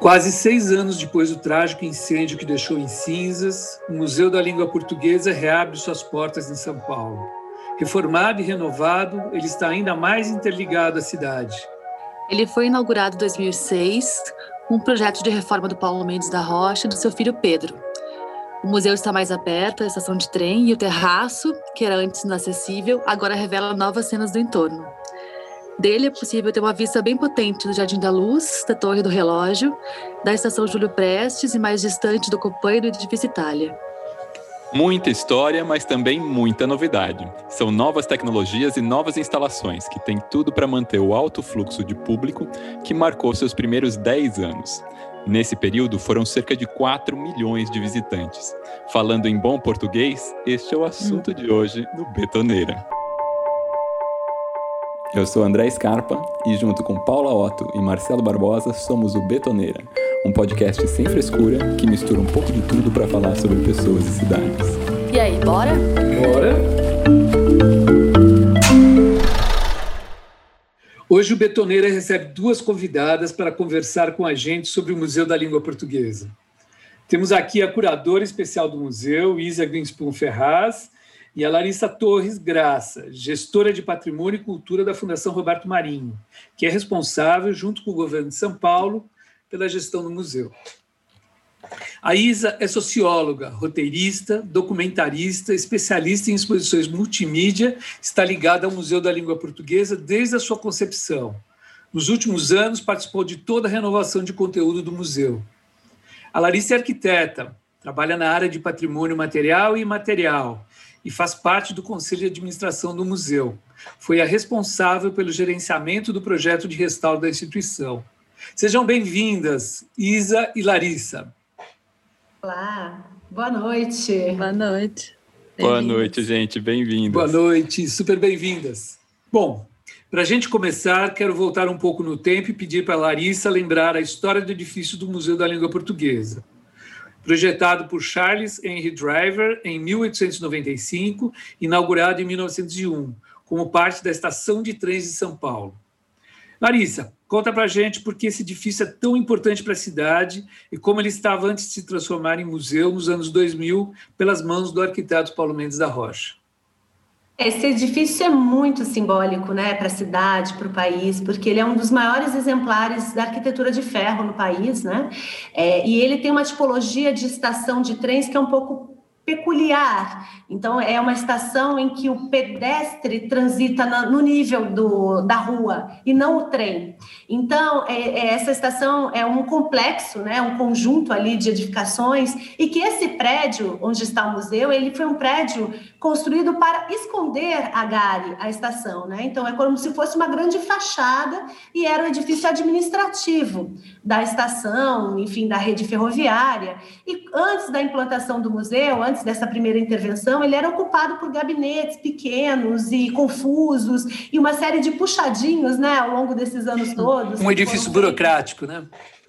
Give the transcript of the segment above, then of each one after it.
Quase seis anos depois do trágico incêndio que deixou em cinzas, o Museu da Língua Portuguesa reabre suas portas em São Paulo. Reformado e renovado, ele está ainda mais interligado à cidade. Ele foi inaugurado em 2006, um projeto de reforma do Paulo Mendes da Rocha e do seu filho Pedro. O museu está mais aberto, a estação de trem e o terraço, que era antes inacessível, agora revela novas cenas do entorno. Dele é possível ter uma vista bem potente do Jardim da Luz, da Torre do Relógio, da Estação Júlio Prestes e mais distante do Copan e do Edifício Itália. Muita história, mas também muita novidade. São novas tecnologias e novas instalações que têm tudo para manter o alto fluxo de público que marcou seus primeiros 10 anos. Nesse período, foram cerca de 4 milhões de visitantes. Falando em bom português, este é o assunto de hoje no Betoneira. Eu sou André Scarpa e, junto com Paula Otto e Marcelo Barbosa, somos o Betoneira, um podcast sem frescura que mistura um pouco de tudo para falar sobre pessoas e cidades. E aí, bora? Bora! Hoje o Betoneira recebe duas convidadas para conversar com a gente sobre o Museu da Língua Portuguesa. Temos aqui a curadora especial do museu, Isa Greenspoon Ferraz, e a Larissa Torres Graça, gestora de Patrimônio e Cultura da Fundação Roberto Marinho, que é responsável, junto com o governo de São Paulo, pela gestão do museu. A Isa é socióloga, roteirista, documentarista, especialista em exposições multimídia, está ligada ao Museu da Língua Portuguesa desde a sua concepção. Nos últimos anos, participou de toda a renovação de conteúdo do museu. A Larissa é arquiteta, trabalha na área de patrimônio material e imaterial e faz parte do conselho de administração do museu. Foi a responsável pelo gerenciamento do projeto de restauro da instituição. Sejam bem-vindas, Isa e Larissa. Olá, boa noite. Boa noite. Boa noite, gente, bem-vindas. Boa noite, super bem-vindas. Bom, para a gente começar, quero voltar um pouco no tempo e pedir para a Larissa lembrar a história do edifício do Museu da Língua Portuguesa projetado por Charles Henry Driver em 1895, inaugurado em 1901, como parte da estação de trens de São Paulo. Larissa, conta para a gente por que esse edifício é tão importante para a cidade e como ele estava antes de se transformar em museu nos anos 2000 pelas mãos do arquiteto Paulo Mendes da Rocha. Esse edifício é muito simbólico né, para a cidade, para o país, porque ele é um dos maiores exemplares da arquitetura de ferro no país, né? É, e ele tem uma tipologia de estação de trens que é um pouco peculiar. Então, é uma estação em que o pedestre transita no nível do, da rua e não o trem. Então, é, é, essa estação é um complexo, né, um conjunto ali de edificações e que esse prédio onde está o museu, ele foi um prédio construído para esconder a Gare, a estação, né? Então, é como se fosse uma grande fachada e era um edifício administrativo da estação, enfim, da rede ferroviária. E antes da implantação do museu, antes dessa primeira intervenção, ele era ocupado por gabinetes pequenos e confusos e uma série de puxadinhos, né, ao longo desses anos todos. Um edifício burocrático, né?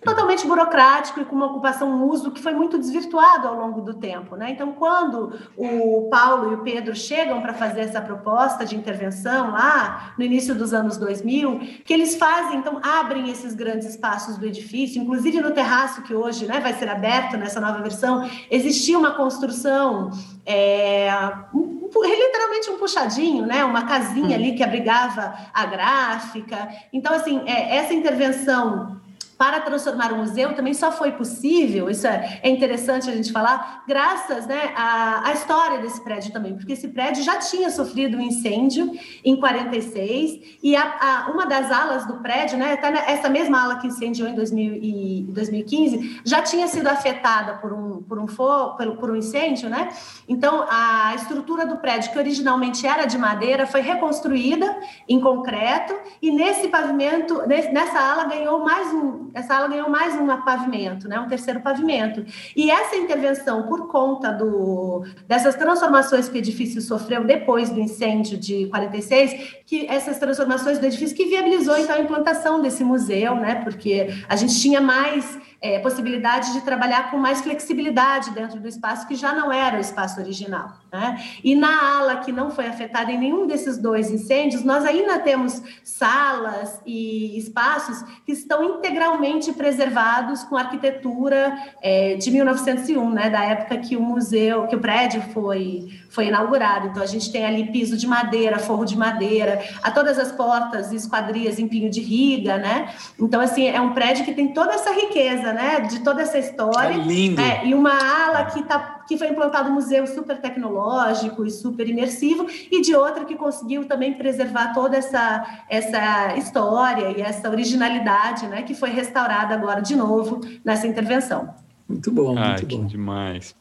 Totalmente burocrático e com uma ocupação, um uso que foi muito desvirtuado ao longo do tempo. Né? Então, quando o Paulo e o Pedro chegam para fazer essa proposta de intervenção lá no início dos anos 2000, que eles fazem, então, abrem esses grandes espaços do edifício, inclusive no terraço que hoje né, vai ser aberto nessa nova versão, existia uma construção é, um, literalmente um puxadinho, né? Uma casinha hum. ali que abrigava a gráfica. Então, assim, é, essa intervenção para transformar o museu também só foi possível, isso é, é interessante a gente falar, graças né, à, à, história desse prédio também, porque esse prédio já tinha sofrido um incêndio em 46 e a, a, uma das alas do prédio, né, tá essa mesma ala que incendiou em 2000 e, 2015, já tinha sido afetada por um, por um, for, por, por um incêndio, né? Então, a estrutura do prédio, que originalmente era de madeira, foi reconstruída em concreto e nesse pavimento, nessa ala ganhou mais um essa ala ganhou mais um pavimento, né, um terceiro pavimento. E essa intervenção, por conta do, dessas transformações que o edifício sofreu depois do incêndio de 46, que essas transformações do edifício que viabilizou então a implantação desse museu, né, porque a gente tinha mais é, possibilidade de trabalhar com mais flexibilidade dentro do espaço que já não era o espaço original. Né? E na ala que não foi afetada em nenhum desses dois incêndios, nós ainda temos salas e espaços que estão integralmente preservados com arquitetura é, de 1901, né, da época que o museu, que o prédio foi, foi inaugurado. Então a gente tem ali piso de madeira, forro de madeira, a todas as portas e esquadrias em pinho de riga, né? Então assim é um prédio que tem toda essa riqueza, né, de toda essa história. É lindo. É, e uma ala que tá que foi implantado um museu super tecnológico e super imersivo, e de outra que conseguiu também preservar toda essa, essa história e essa originalidade, né, que foi restaurada agora de novo nessa intervenção. Muito bom, Ai, muito bom. demais.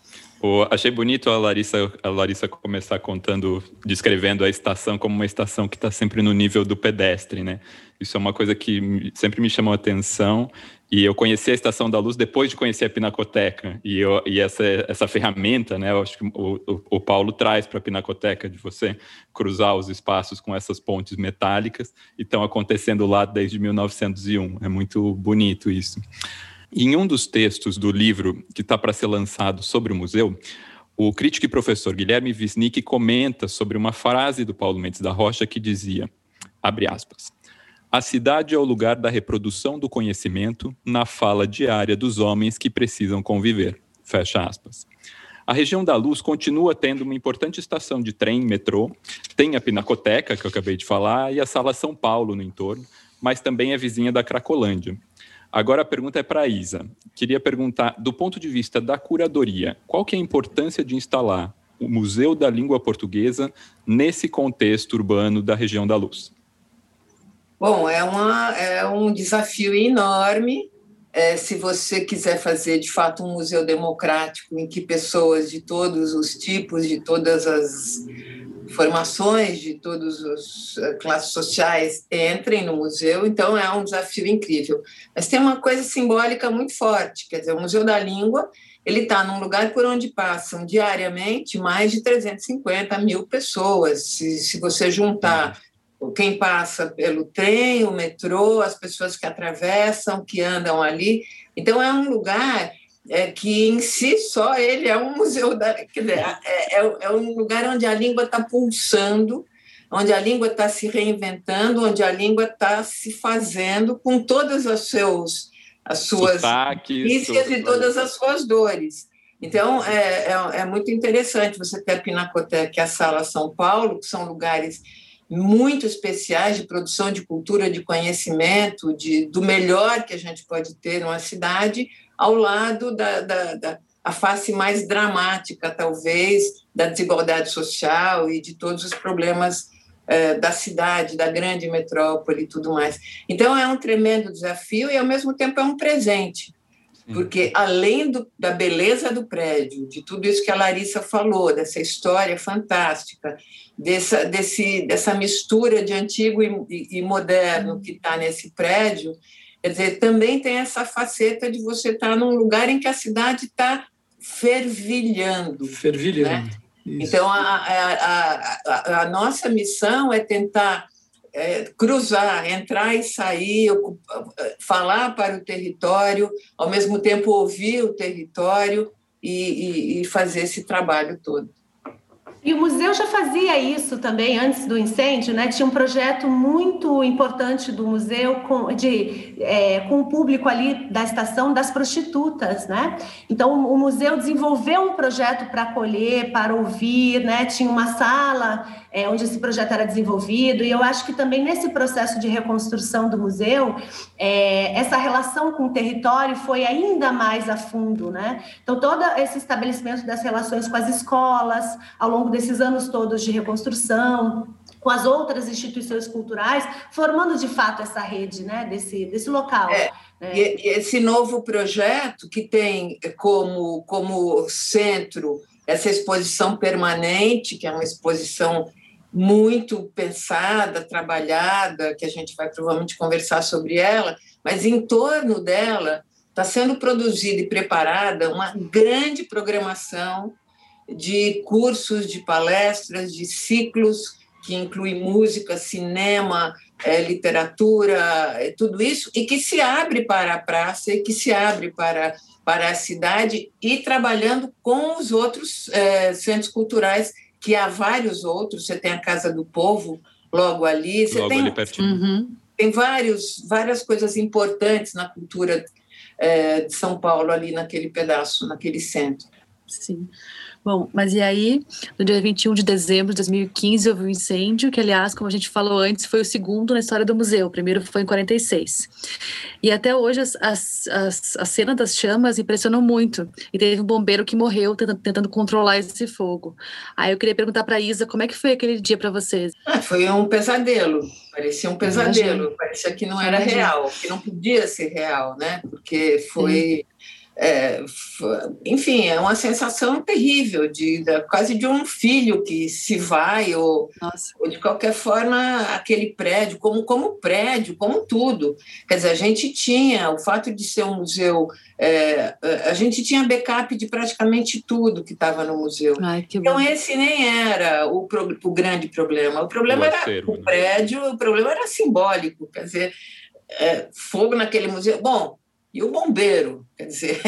Achei bonito a Larissa, a Larissa começar contando, descrevendo a estação como uma estação que está sempre no nível do pedestre, né? Isso é uma coisa que sempre me chamou a atenção e eu conheci a Estação da Luz depois de conhecer a Pinacoteca. E, eu, e essa, essa ferramenta, né, eu acho que o, o, o Paulo traz para a Pinacoteca de você cruzar os espaços com essas pontes metálicas e estão acontecendo lá desde 1901. É muito bonito isso. Em um dos textos do livro que está para ser lançado sobre o museu, o crítico e professor Guilherme Wisnik comenta sobre uma frase do Paulo Mendes da Rocha que dizia, abre aspas, a cidade é o lugar da reprodução do conhecimento na fala diária dos homens que precisam conviver. Fecha aspas. A região da Luz continua tendo uma importante estação de trem, metrô, tem a Pinacoteca, que eu acabei de falar, e a Sala São Paulo no entorno, mas também é vizinha da Cracolândia. Agora a pergunta é para a Isa. Queria perguntar, do ponto de vista da curadoria, qual que é a importância de instalar o Museu da Língua Portuguesa nesse contexto urbano da região da Luz? Bom, é, uma, é um desafio enorme. É, se você quiser fazer de fato um museu democrático em que pessoas de todos os tipos, de todas as formações, de todas as eh, classes sociais entrem no museu, então é um desafio incrível. Mas tem uma coisa simbólica muito forte, quer dizer, o Museu da Língua ele está num lugar por onde passam diariamente mais de 350 mil pessoas. Se, se você juntar quem passa pelo trem, o metrô, as pessoas que atravessam, que andam ali. Então, é um lugar é, que, em si só, ele é um museu, da, quer dizer, é, é, é um lugar onde a língua está pulsando, onde a língua está se reinventando, onde a língua está se fazendo com todas as, seus, as suas delícias e todas as suas dores. Então, é, é, é, muito interessante você ter a Pinacoteca e a Sala São Paulo, que são lugares muito especiais de produção de cultura, de conhecimento, de, do melhor que a gente pode ter numa cidade, ao lado da, da, da a face mais dramática, talvez, da desigualdade social e de todos os problemas é, da cidade, da grande metrópole e tudo mais. Então, é um tremendo desafio e, ao mesmo tempo, é um presente, porque além do, da beleza do prédio, de tudo isso que a Larissa falou, dessa história fantástica, dessa, desse, dessa mistura de antigo e, e moderno que está nesse prédio, quer dizer, também tem essa faceta de você estar tá num lugar em que a cidade está fervilhando. Fervilhando. Né? Então, a, a, a, a, nossa missão é tentar é, cruzar, entrar e sair, falar para o território, ao mesmo tempo ouvir o território e, e, e fazer esse trabalho todo. E o museu já fazia isso também antes do incêndio, né? Tinha um projeto muito importante do museu com, de, é, com o público ali da estação das prostitutas, né? Então o museu desenvolveu um projeto para acolher, para ouvir, né? Tinha uma sala é, onde esse projeto era desenvolvido, e eu acho que também nesse processo de reconstrução do museu, é, essa relação com o território foi ainda mais a fundo, né? Então, todo esse estabelecimento das relações com as escolas, ao longo desses anos todos de reconstrução, com as outras instituições culturais, formando de fato essa rede, né, desse, desse local. É. Né? E esse novo projeto que tem como, como centro essa exposição permanente, que é uma exposição muito pensada, trabalhada, que a gente vai provavelmente conversar sobre ela, mas em torno dela está sendo produzida e preparada uma grande programação de cursos, de palestras, de ciclos que inclui música, cinema, é, literatura, é, tudo isso, e que se abre para a praça e que se abre para, para a cidade e trabalhando com os outros é, centros culturais que há vários outros. Você tem a Casa do Povo logo ali. Você logo tem, ali pertinho. Uhum. tem vários, várias coisas importantes na cultura é, de São Paulo, ali naquele pedaço, naquele centro. Sim. Bom, mas e aí, no dia 21 de dezembro de 2015, houve um incêndio, que, aliás, como a gente falou antes, foi o segundo na história do museu. O primeiro foi em 46. E até hoje, as, as, as, a cena das chamas impressionou muito. E teve um bombeiro que morreu tentando, tentando controlar esse fogo. Aí eu queria perguntar para Isa, como é que foi aquele dia para vocês? Ah, foi um pesadelo, parecia um pesadelo, parecia que não era real, que não podia ser real, né? Porque foi. É, enfim, é uma sensação terrível, de, da- quase de um filho que se vai, ou, ou de qualquer forma, aquele prédio, como, como prédio, como tudo. Quer dizer, a gente tinha, o fato de ser um museu, é, a gente tinha backup de praticamente tudo que estava no museu. Ai, que Então, bom. esse nem era o, pro- o grande problema. O problema O era acervo, o né? prédio, o problema era simbólico. Quer dizer, é, fogo naquele museu. Bom, e o bombeiro? Quer dizer,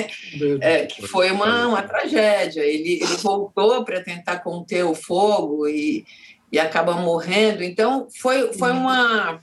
é, que foi uma, uma tragédia. Ele, ele voltou para tentar conter o fogo e, e acaba morrendo. Então, foi, foi uma.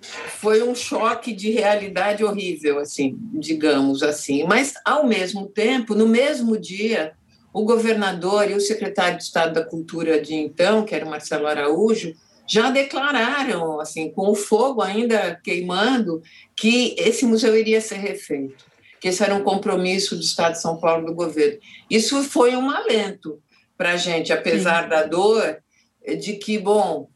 Foi um choque de realidade horrível, assim, digamos assim. Mas, ao mesmo tempo, no mesmo dia, o governador e o secretário de Estado da Cultura de então, que era o Marcelo Araújo, já declararam, assim, com o fogo ainda queimando, que esse museu iria ser refeito, que esse era um compromisso do Estado de São Paulo do governo. Isso foi um alento para a gente, apesar da dor, de que, bom,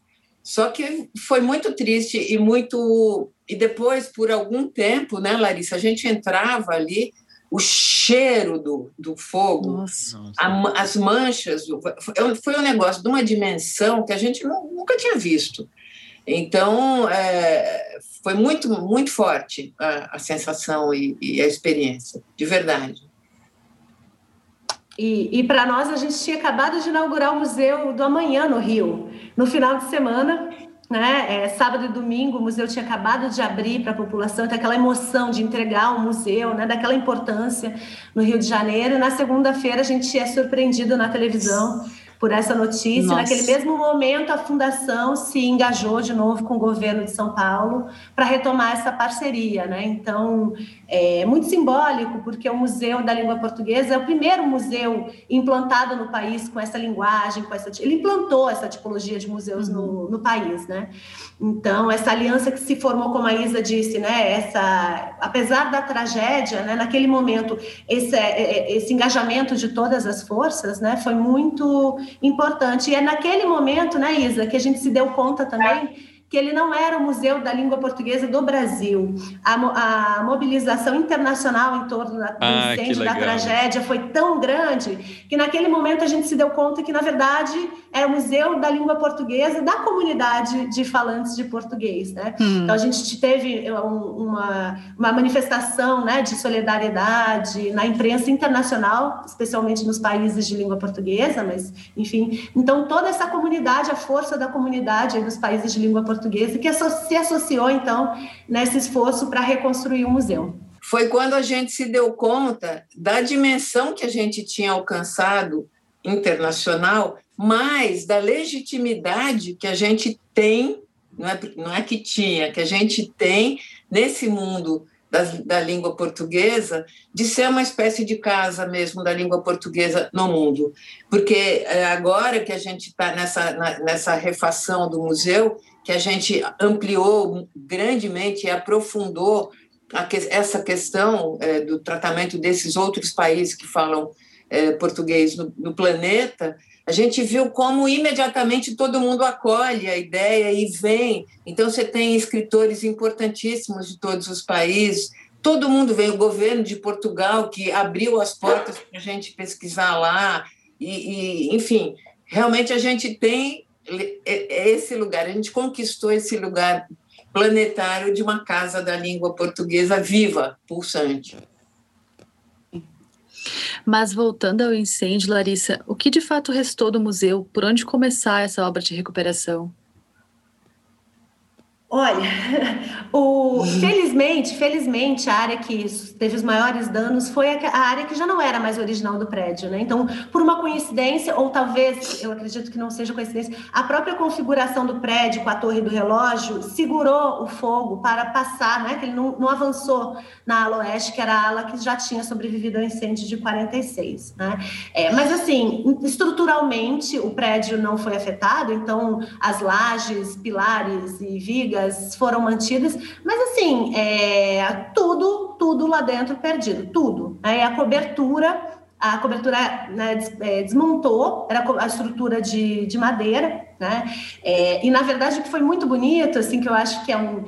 só que foi muito triste e muito. E depois, por algum tempo, né, Larissa, a gente entrava ali, o cheiro do, do fogo, Nossa. A as manchas, foi- um negócio de uma dimensão que a gente nu- nunca tinha visto. Então, é, foi muito, muito forte a, a sensação e, e a experiência, de verdade. E, e para nós, a gente tinha acabado de inaugurar o Museu do Amanhã no Rio, no final de semana. Né? É, sábado e domingo, o museu tinha acabado de abrir para a população, então aquela emoção de entregar o museu, né? daquela importância no Rio de Janeiro. E na segunda-feira, a gente é surpreendido na televisão por essa notícia. Nossa. Naquele mesmo momento, a Fundação se engajou de novo com o governo de São Paulo para retomar essa parceria. Né? Então, é muito simbólico, porque o Museu da Língua Portuguesa é o primeiro museu implantado no país com essa linguagem, com essa, ele implantou essa tipologia de museus no, no país, né? Então, essa aliança que se formou, como a Isa disse, né? Essa, apesar da tragédia, né? Naquele momento, esse, é, esse engajamento de todas as forças, né? Foi muito importante. E é naquele momento, né, Isa, que a gente se deu conta também que ele não era o Museu da Língua Portuguesa do Brasil. A, a mobilização internacional em torno da, do Ah, incêndio, da tragédia foi tão grande que naquele momento a gente se deu conta que, na verdade, era o Museu da Língua Portuguesa da comunidade de falantes de português, né? Hum. Então a gente teve um- uma, uma manifestação né, de solidariedade na imprensa internacional, especialmente nos países de língua portuguesa, mas enfim. Então toda essa comunidade, a força da comunidade dos países de língua portuguesa, que asso- se associou então nesse esforço para reconstruir o museu. Foi quando a gente se deu conta da dimensão que a gente tinha alcançado internacional, mas da legitimidade que a gente tem, não é, não é que tinha, que a gente tem nesse mundo das, da língua portuguesa, de ser uma espécie de casa mesmo da língua portuguesa no mundo. Porque é, agora que a gente está nessa, nessa refação do museu, que a gente ampliou grandemente e aprofundou que- essa questão é, do tratamento desses outros países que falam é, português no, no planeta, a gente viu como imediatamente todo mundo acolhe a ideia e vem. Então, você tem escritores importantíssimos de todos os países, todo mundo vem, o governo de Portugal, que abriu as portas para a gente pesquisar lá, e, e, enfim, realmente a gente tem esse lugar, a gente conquistou esse lugar planetário de uma casa da língua portuguesa viva, pulsante. Mas voltando ao incêndio, Larissa, o que de fato restou do museu? Por onde começar essa obra de recuperação? Olha, o, felizmente, felizmente, a área que teve os maiores danos foi a, área que já não era mais original do prédio, né? Então, por uma coincidência, ou talvez, eu acredito que não seja coincidência, a própria configuração do prédio com a torre do relógio segurou o fogo para passar, né? Que ele não, não avançou na ala oeste, que era a ala que já tinha sobrevivido ao incêndio de 46, né? É, mas, assim, estruturalmente, o prédio não foi afetado, então, as lajes, pilares e vigas foram mantidas, mas assim, é, tudo, tudo lá dentro perdido, tudo. Aí a cobertura, a cobertura né, é, desmontou, era a estrutura de, de madeira, né? É, e na verdade o que foi muito bonito, assim, que eu acho que é um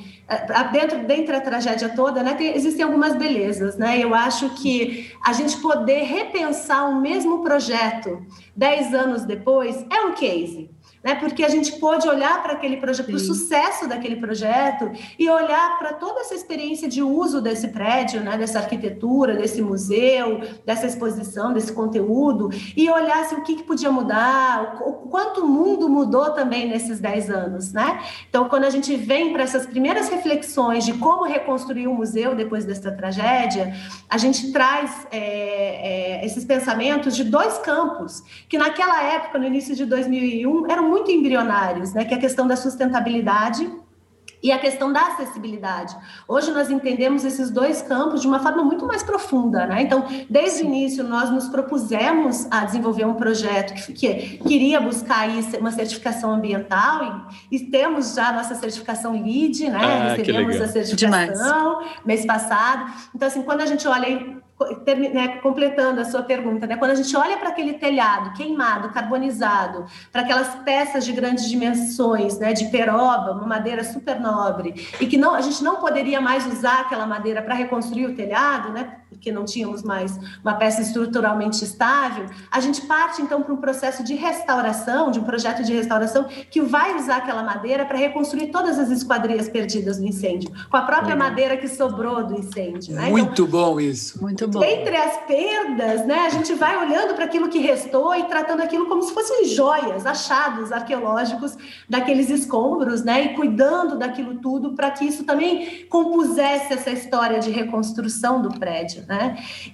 dentro dentro da tragédia toda, né, tem, existem algumas belezas, né? Eu acho que a gente poder repensar o mesmo projeto dez anos depois é um case né? Porque a gente pôde olhar para aquele projeto, para o sucesso daquele projeto e olhar para toda essa experiência de uso desse prédio, né? Dessa arquitetura, desse museu, dessa exposição, desse conteúdo e olhar assim, o que, que podia mudar, o, quanto o mundo mudou também nesses 10 anos, né? Então, quando a gente vem para essas primeiras reflexões de como reconstruir o museu depois dessa tragédia, a gente traz é, é, esses pensamentos de dois campos que naquela época, no início de 2001, eram muito embrionários, né? Que é a questão da sustentabilidade e a questão da acessibilidade. Hoje nós entendemos esses dois campos de uma forma muito mais profunda, né? Então, desde o início nós nos propusemos a desenvolver um projeto que, que queria buscar aí uma certificação ambiental e, e, temos já a nossa certificação LEED, né? Ah, Recebemos a certificação Demais. mês passado. Então, assim, quando a gente olha né, completando a sua pergunta, né, quando a gente olha para aquele telhado queimado, carbonizado, para aquelas peças de grandes dimensões, né, de peroba, uma madeira super nobre, e que não, a gente não poderia mais usar aquela madeira para reconstruir o telhado, né, porque não tínhamos mais uma peça estruturalmente estável, a gente parte então para um processo de restauração, de um projeto de restauração que vai usar aquela madeira para reconstruir todas as esquadrias perdidas no incêndio, com a própria madeira que sobrou do incêndio. Né? Muito então, bom isso. Muito muito bom. Entre as perdas, né, a gente vai olhando para aquilo que restou e tratando aquilo como se fossem joias, achados arqueológicos daqueles escombros, né, e cuidando daquilo tudo para que isso também compusesse essa história de reconstrução do prédio, né?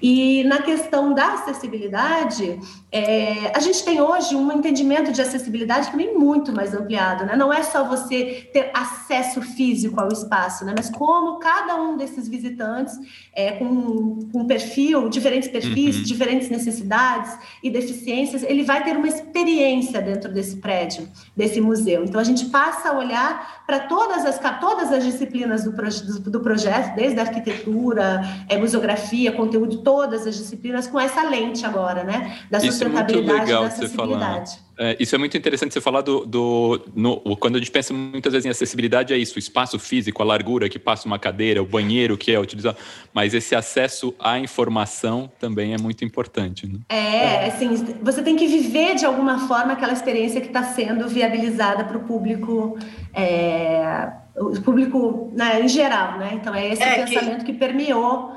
E na questão da acessibilidade, é, a gente tem hoje um entendimento de acessibilidade também muito mais ampliado, né? Não é só você ter acesso físico ao espaço, né? Mas como cada um desses visitantes é, com, com perfil, diferentes perfis, uhum. diferentes necessidades e deficiências, ele vai ter uma experiência dentro desse prédio, desse museu. Então a gente passa a olhar para todas as todas as disciplinas do, do, do projeto, desde a arquitetura, é, museografia, conteúdo, todas as disciplinas com essa lente agora, né? Da sustentabilidade, da acessibilidade. É, isso é muito interessante você falar do. do no, quando a gente pensa muitas vezes em acessibilidade, é isso: o espaço físico, a largura que passa uma cadeira, o banheiro que é utilizado. Mas esse acesso à informação também é muito importante. Né? É, assim, você tem que viver de alguma forma aquela experiência que está sendo viabilizada para o público. É, o público né, em geral, né? Então é esse é pensamento que... que permeou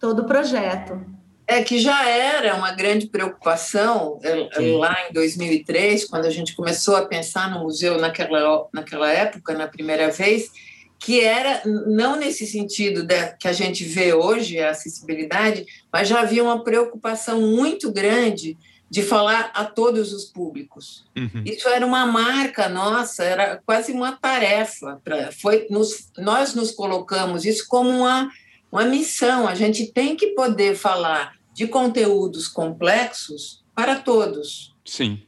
todo o projeto. É que já era uma grande preocupação Sim. lá em 2003, quando a gente começou a pensar no museu naquela, naquela época, na primeira vez, que era não nesse sentido de, que a gente vê hoje, a acessibilidade, mas já havia uma preocupação muito grande de falar a todos os públicos. Uhum. Isso era uma marca nossa, era quase uma tarefa. Pra, foi, nos, nós nos colocamos isso como uma uma missão. A gente tem que poder falar de conteúdos complexos para todos. Sim.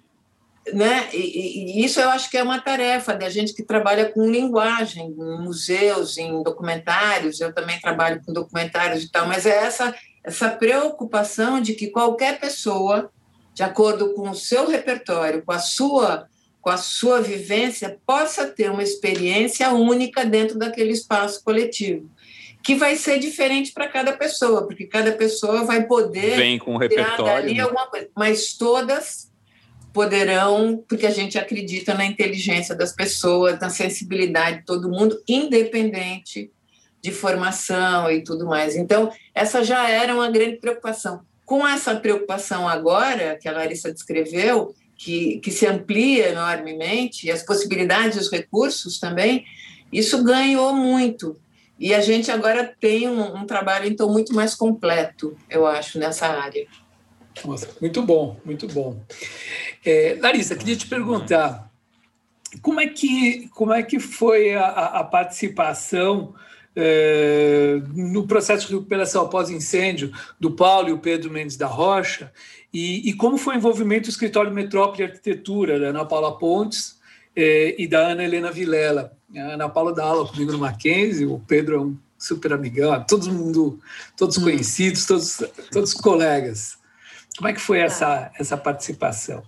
Né? E, e, isso eu acho que é uma tarefa da gente que trabalha com linguagem, em museus, em documentários. Eu também trabalho com documentários e tal, mas é essa essa preocupação de que qualquer pessoa, de acordo com o seu repertório, com a sua com a sua vivência, possa ter uma experiência única dentro daquele espaço coletivo que vai ser diferente para cada pessoa, porque cada pessoa vai poder vem com um repertório, né? alguma coisa, mas todas poderão, porque a gente acredita na inteligência das pessoas, na sensibilidade de todo mundo, independente de formação e tudo mais. Então, essa já era uma grande preocupação. Com essa preocupação agora, que a Larissa descreveu, que, que se amplia enormemente, e as possibilidades e os recursos também, Isso ganhou muito. E a gente agora tem um, um trabalho, então, muito mais completo, eu acho, nessa área. Nossa, muito bom, muito bom. É, Larissa, queria te perguntar como é que, como é que foi a, a participação é, no processo de recuperação após incêndio do Paulo e o Pedro Mendes da Rocha e, e como foi o envolvimento do escritório Metrópole Arquitetura da Ana Paula Pontes é, e da Ana Helena Vilela. A Ana Paula dá aula comigo no Mackenzie, o Pedro é um super amigão, todo mundo, todos hum. conhecidos, todos, todos colegas. Como é que foi tá. essa, essa participação?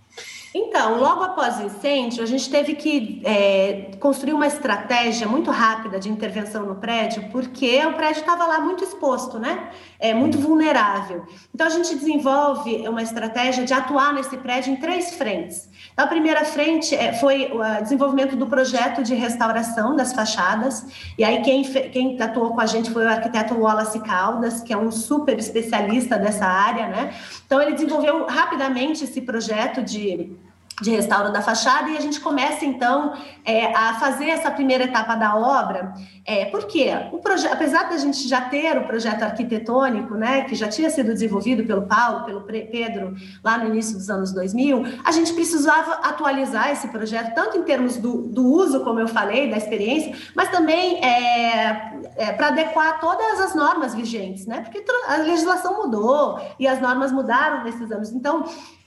Então, logo após o incêndio, a gente teve que é, construir uma estratégia muito rápida de intervenção no prédio, porque o prédio estava lá muito exposto, né? É muito vulnerável. Então, a gente desenvolve uma estratégia de atuar nesse prédio em três frentes. Então, a primeira frente é, foi o desenvolvimento do projeto de restauração das fachadas. E aí, quem, quem atuou com a gente foi o arquiteto Wallace Caldas, que é um super especialista dessa área, né? Então, ele desenvolveu rapidamente esse projeto de de restauro da fachada e a gente começa então é, a fazer essa primeira etapa da obra, é, porque o apesar da gente já ter o projeto arquitetônico, né, que já tinha sido desenvolvido pelo Paulo, pelo Pedro lá no início dos anos 2000, a gente precisava atualizar esse projeto tanto em termos do, do uso, como eu falei, da experiência, mas também é, é para adequar todas as normas vigentes, né, porque a legislação mudou e as normas mudaram nesses anos, então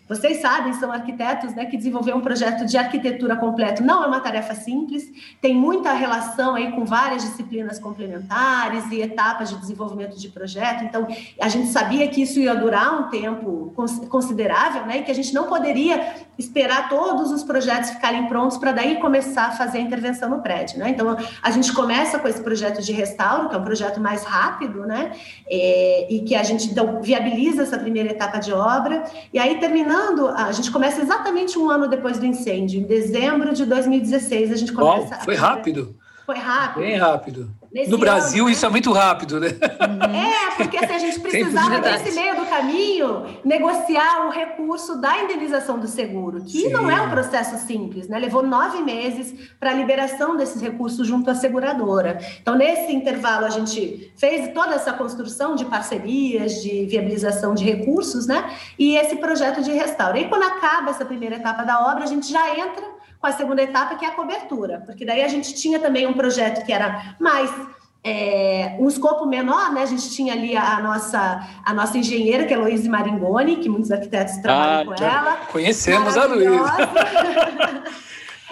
vocês sabem, são arquitetos, né, que desenvolver um projeto de arquitetura completo não é uma tarefa simples, tem muita relação aí com várias disciplinas complementares e etapas de desenvolvimento de projeto. Então, a gente sabia que isso ia durar um tempo considerável, né, e que a gente não poderia esperar todos os projetos ficarem prontos para daí começar a fazer a intervenção no prédio, né? Então, a gente começa com esse projeto de restauro, que é um projeto mais rápido, né, é, e que a gente então viabiliza essa primeira etapa de obra, e aí terminando a gente começa exatamente um ano depois do incêndio, em dezembro de 2016, a gente começa. Bom, foi rápido. Foi rápido. Bem rápido. Nesse no Brasil, ano, isso é muito rápido, né? É, porque assim, a gente precisava, nesse meio do caminho, negociar o recurso da indenização do seguro, que Sim. não é um processo simples, né? Levou nove meses para a liberação desses recursos junto à seguradora. Então, nesse intervalo, a gente fez toda essa construção de parcerias, de viabilização de recursos, né? E esse projeto de restauro. E quando acaba essa primeira etapa da obra, a gente já entra com a segunda etapa, que é a cobertura, porque daí a gente tinha também um projeto que era mais é, um escopo menor, né? A gente tinha ali a, nossa, a nossa engenheira, que é Luísa Maringoni, que muitos arquitetos trabalham ah, com ela. Conhecemos a Luísa.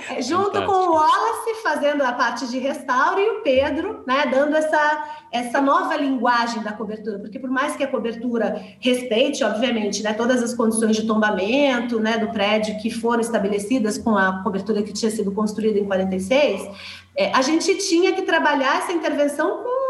É, junto com o Wallace fazendo a parte de restauro e o Pedro, né, dando essa, essa nova linguagem da cobertura, porque por mais que a cobertura respeite, obviamente, né, todas as condições de tombamento, né, do prédio que foram estabelecidas com a cobertura que tinha sido construída em 46, é, a gente tinha que trabalhar essa intervenção com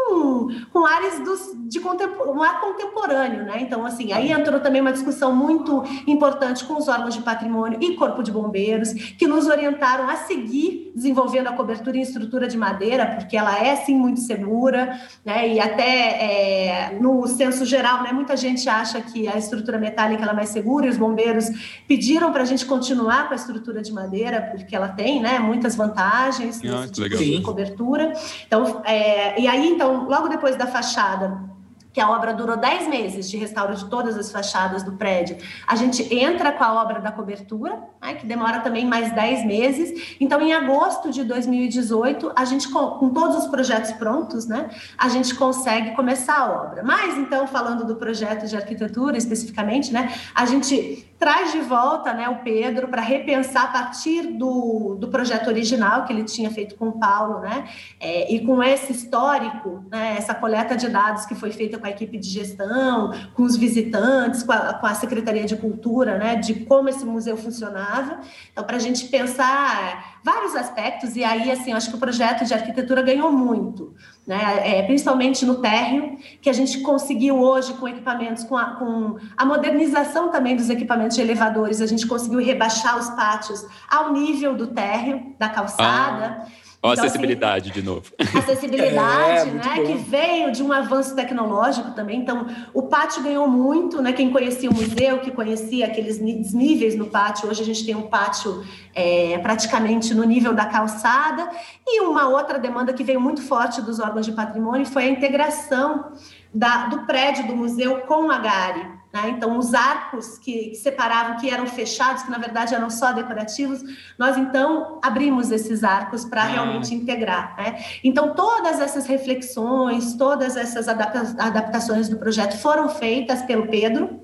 com, áreas dos, de um ar contemporâneo, né? Então, assim, aí entrou também uma discussão muito importante com os órgãos de patrimônio e corpo de bombeiros, que nos orientaram a seguir desenvolvendo a cobertura em estrutura de madeira, porque ela é, sim, muito segura, né? E até é, no senso geral, né? Muita gente acha que a estrutura metálica é mais segura e os bombeiros pediram para a gente continuar com a estrutura de madeira, porque ela tem, né? Muitas vantagens ah, nesse tipo de cobertura. Então, é, e aí, então, logo depois da fachada, que a obra durou 10 meses de restauro de todas as fachadas do prédio, a gente entra com a obra da cobertura, né, que demora também mais 10 meses. Então, em agosto de 2018, a gente, com, com todos os projetos prontos, né, a gente consegue começar a obra. Mas, então, falando do projeto de arquitetura especificamente, né, a gente traz de volta né, o Pedro para repensar a partir do, do projeto original que ele tinha feito com o Paulo, né, é, e com esse histórico, né, essa coleta de dados que foi feita com a equipe de gestão, com os visitantes, com a, com a Secretaria de Cultura, né, de como esse museu funcionava. Então, para a gente pensar vários aspectos, e aí, assim, acho que o projeto de arquitetura ganhou muito, né, é, principalmente no térreo, que a gente conseguiu hoje com equipamentos, com a, com a modernização também dos equipamentos de elevadores, a gente conseguiu rebaixar os pátios ao nível do térreo, da calçada. Ah Então, acessibilidade, assim, de novo. Acessibilidade, é, né? Que veio de um avanço tecnológico também. Então, o pátio ganhou muito, né? Quem conhecia o museu, que conhecia aqueles níveis no pátio, hoje a gente tem um pátio é, praticamente no nível da calçada. E uma outra demanda que veio muito forte dos órgãos de patrimônio foi a integração da, do prédio do museu com a Gare. Né? Então, os arcos que, que, separavam, que eram fechados, que na verdade eram só decorativos, nós então abrimos esses arcos para ah. realmente integrar. Né? Então, todas essas reflexões, todas essas adapta adaptações do projeto foram feitas pelo Pedro,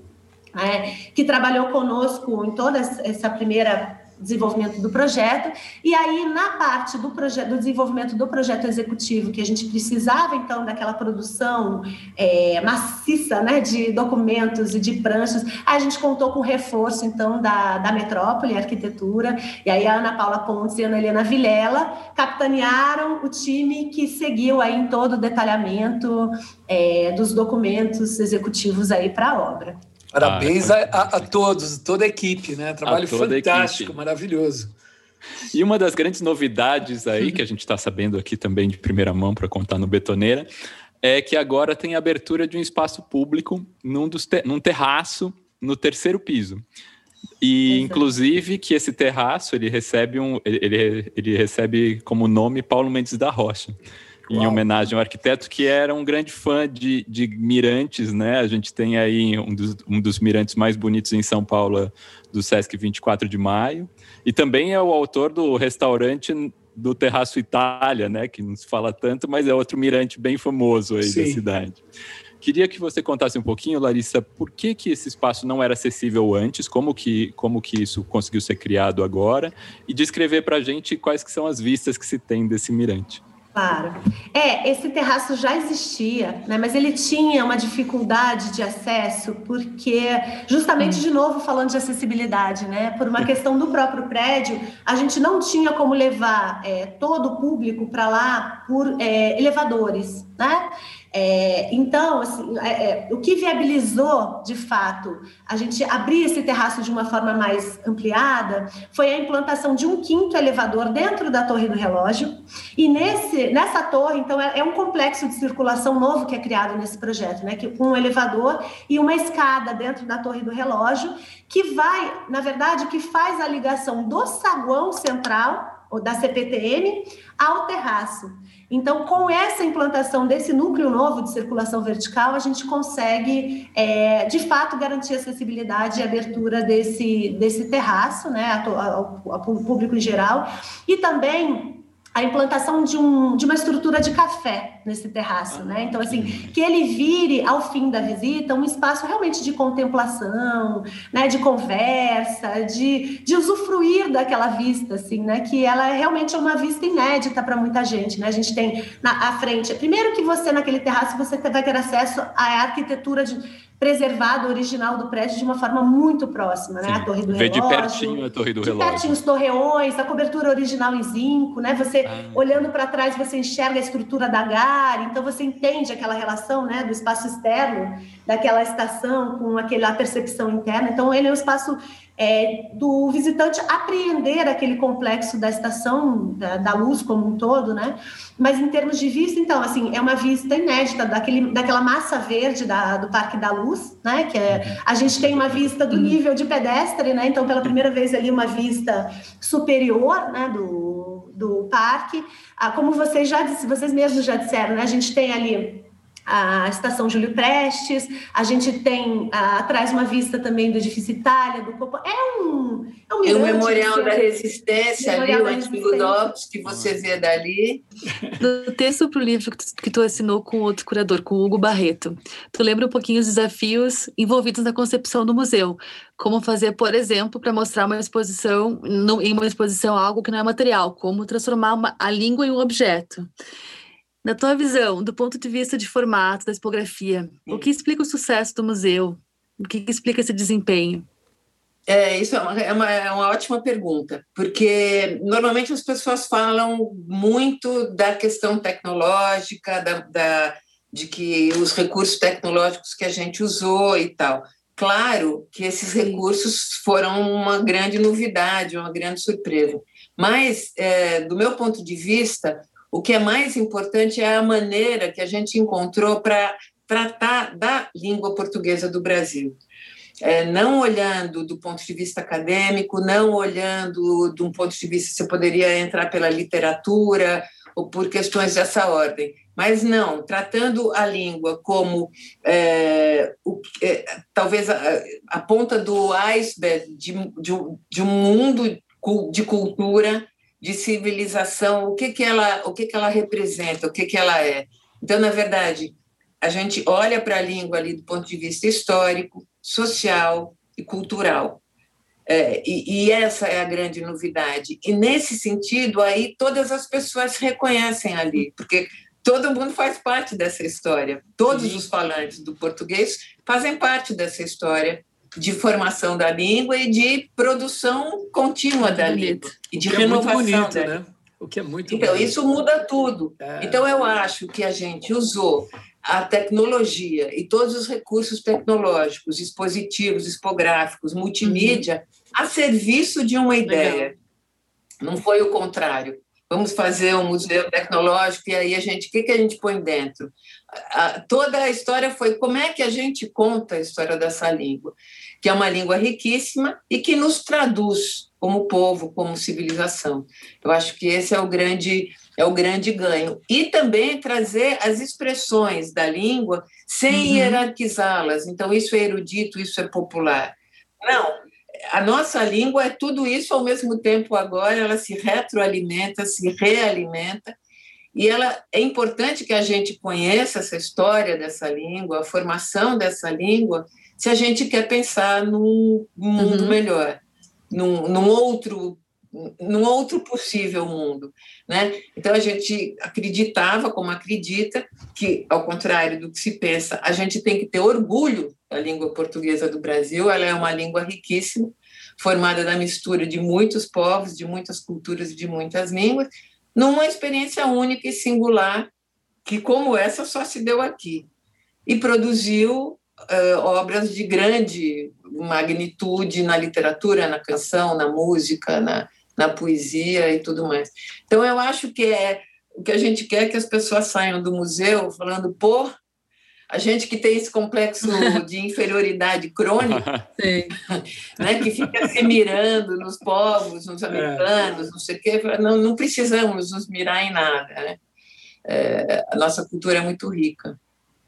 né? que trabalhou conosco em toda essa primeira desenvolvimento do projeto. E aí, na parte do projeto, do desenvolvimento do projeto executivo, que a gente precisava, então, daquela produção é, maciça, né, de documentos e de pranchas, a gente contou com o reforço, então, da, da Metrópole Arquitetura, e aí a Ana Paula Pontes e a Ana Helena Vilela capitanearam o time que seguiu aí em todo o detalhamento é, dos documentos executivos aí para a obra. Parabéns ah, a, a, a, todos, toda a equipe, né? Trabalho fantástico, maravilhoso. E uma das grandes novidades aí, que a gente está sabendo aqui também de primeira mão para contar no Betoneira, é que agora tem abertura de um espaço público num, dos te, num terraço no terceiro piso. E, inclusive, que esse terraço ele recebe, um, ele, ele recebe como nome Paulo Mendes da Rocha em Uau. homenagem ao arquiteto que era um grande fã de, de mirantes, né? A gente tem aí um dos, um dos mirantes mais bonitos em São Paulo, do Sesc 24 de Maio, e também é o autor do restaurante do Terraço Itália, né? Que não se fala tanto, mas é outro mirante bem famoso aí Sim. da cidade. Queria que você contasse um pouquinho, Larissa, por que, que esse espaço não era acessível antes, como que, como que isso conseguiu ser criado agora, e descrever para a gente quais que são as vistas que se tem desse mirante. Claro. É, esse terraço já existia, né? mas ele tinha uma dificuldade de acesso, porque, justamente de novo falando de acessibilidade, né? Por uma questão do próprio prédio, a gente não tinha como levar é, todo o público para lá por é, elevadores, né? É, então, assim, é, é, o que viabilizou, de fato, a gente abrir esse terraço de uma forma mais ampliada foi a implantação de um quinto elevador dentro da Torre do Relógio. E nesse, nessa torre, então, é, é um complexo de circulação novo que é criado nesse projeto, né? Que, com um elevador e uma escada dentro da Torre do Relógio, que vai, na verdade, que faz a ligação do saguão central, ou da CPTM, ao terraço. Então, com essa implantação desse núcleo novo de circulação vertical, a gente consegue, é, de fato, garantir acessibilidade e abertura desse, desse terraço, né, ao, ao público em geral, e também a implantação de, um, de uma estrutura de café nesse terraço, né? Então, assim, que ele vire, ao fim da visita, um espaço realmente de contemplação, né? De conversa, de, de usufruir daquela vista, assim, né? Que ela é realmente uma vista inédita para muita gente, né? A gente tem na à frente, primeiro que você, naquele terraço, você vai ter acesso à arquitetura de preservado o original do prédio de uma forma muito próxima, né? Sim. A torre do Vê relógio. de pertinho a torre do de relógio. pertinho os torreões, a cobertura original em zinco, né? Você ah. olhando para trás, você enxerga a estrutura da GAR, então você entende aquela relação, né, do espaço externo daquela estação com aquela percepção interna. Então ele é um espaço é, do visitante apreender aquele complexo da estação da, da, luz como um todo, né? Mas em termos de vista, então, assim, é uma vista inédita daquele, daquela massa verde da, do Parque da Luz, né? Que é, a gente tem uma vista do nível de pedestre, né? Então, pela primeira vez ali, uma vista superior, né? Do, do parque. Ah, como vocês já vocês mesmos já disseram, né? A gente tem ali a estação Júlio Prestes, a gente tem a, atrás uma vista também do edifício Itália, do Copo. É um. É, um é o Memorial da Resistência memorial ali, o antigo DOPS, que você vê dali. No texto para o livro que tu, que tu assinou com outro curador, com o Hugo Barreto, tu lembra um pouquinho os desafios envolvidos na concepção do museu. Como fazer, por exemplo, para mostrar uma exposição, no, em uma exposição algo que não é material, como transformar uma, a língua em um objeto. Na tua visão, do ponto de vista de formato, da tipografia, o que explica o sucesso do museu? O que explica esse desempenho? É, isso é uma, é uma, é uma ótima pergunta, porque normalmente as pessoas falam muito da questão tecnológica, da, da, de que os recursos tecnológicos que a gente usou e tal. Claro que esses recursos foram uma grande novidade, uma grande surpresa. Mas, é, do meu ponto de vista, o que é mais importante é a maneira que a gente encontrou para tratar da língua portuguesa do Brasil. É, não olhando do ponto de vista acadêmico, não olhando de um ponto de vista você poderia entrar pela literatura ou por questões dessa ordem, mas não, tratando a língua como é, o, é, talvez a, a, ponta do iceberg de, de, de, um mundo de cultura, de civilização, o que, que, ela, o que, que ela representa, o que, que ela é. Então, na verdade, a gente olha para a língua ali do ponto de vista histórico, social e cultural. É, e, e, essa é a grande novidade. E nesse sentido, aí todas as pessoas reconhecem ali, porque todo mundo faz parte dessa história. Todos os falantes do português fazem parte dessa história de formação da língua e de produção contínua da língua e de renovação é bonito, da né? O que é muito Então, bonito. isso muda tudo. É. Então, eu acho que a gente usou a tecnologia e todos os recursos tecnológicos, dispositivos, expográficos, multimídia, uhum. a serviço de uma ideia. Legal. Não foi o contrário. Vamos fazer um museu tecnológico e aí a gente, o que, que a gente põe dentro? A, toda a história foi como é que a gente conta a história dessa língua, que é uma língua riquíssima e que nos traduz como povo, como civilização. Eu acho que esse é o grande é o grande ganho. E também trazer as expressões da língua sem uhum. hierarquizá-las. Então, isso é erudito, isso é popular. Não, a nossa língua é tudo isso ao mesmo tempo agora, ela se retroalimenta, se realimenta, e ela é importante que a gente conheça essa história dessa língua, a formação dessa língua, se a gente quer pensar num mundo uhum. melhor, num, num outro num outro possível mundo, né? Então a gente acreditava, como acredita, que ao contrário do que se pensa, a gente tem que ter orgulho da língua portuguesa do Brasil. Ela é uma língua riquíssima, formada da mistura de muitos povos, de muitas culturas de muitas línguas, numa experiência única e singular que como essa só se deu aqui e produziu uh, obras de grande magnitude na literatura, na canção, na música, na, na poesia e tudo mais. Então, eu acho que é o que a gente quer que as pessoas saiam do museu falando, pô, a gente que tem esse complexo de inferioridade crônica, né, que fica se mirando nos povos, nos é. americanos, é. não sei o quê, não, não precisamos nos mirar em nada. Né? É, a nossa cultura é muito rica.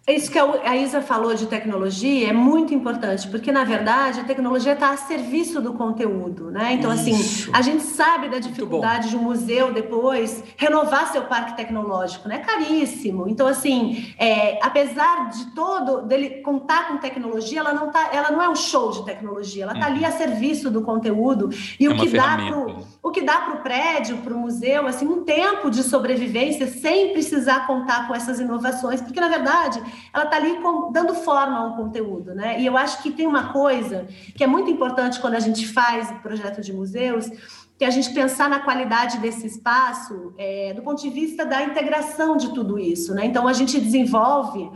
Isso que a Isa falou de tecnologia é muito importante, porque na verdade a tecnologia está a serviço do conteúdo, né? Então, assim, Isso. assim, a gente sabe da dificuldade de um museu depois renovar seu parque tecnológico, né? Caríssimo. Então, assim, é, apesar de todo dele contar com tecnologia, ela não tá, ela não é um show de tecnologia, ela está ali a serviço do conteúdo e é o, que dá pro, o que dá para o prédio, para o museu, assim, um tempo de sobrevivência sem precisar contar com essas inovações, porque na verdade ela está ali dando forma a um conteúdo, né? E eu acho que tem uma coisa que é muito importante quando a gente faz projeto de museus, que é a gente pensar na qualidade desse espaço é, do ponto de vista da integração de tudo isso, né? Então a gente desenvolve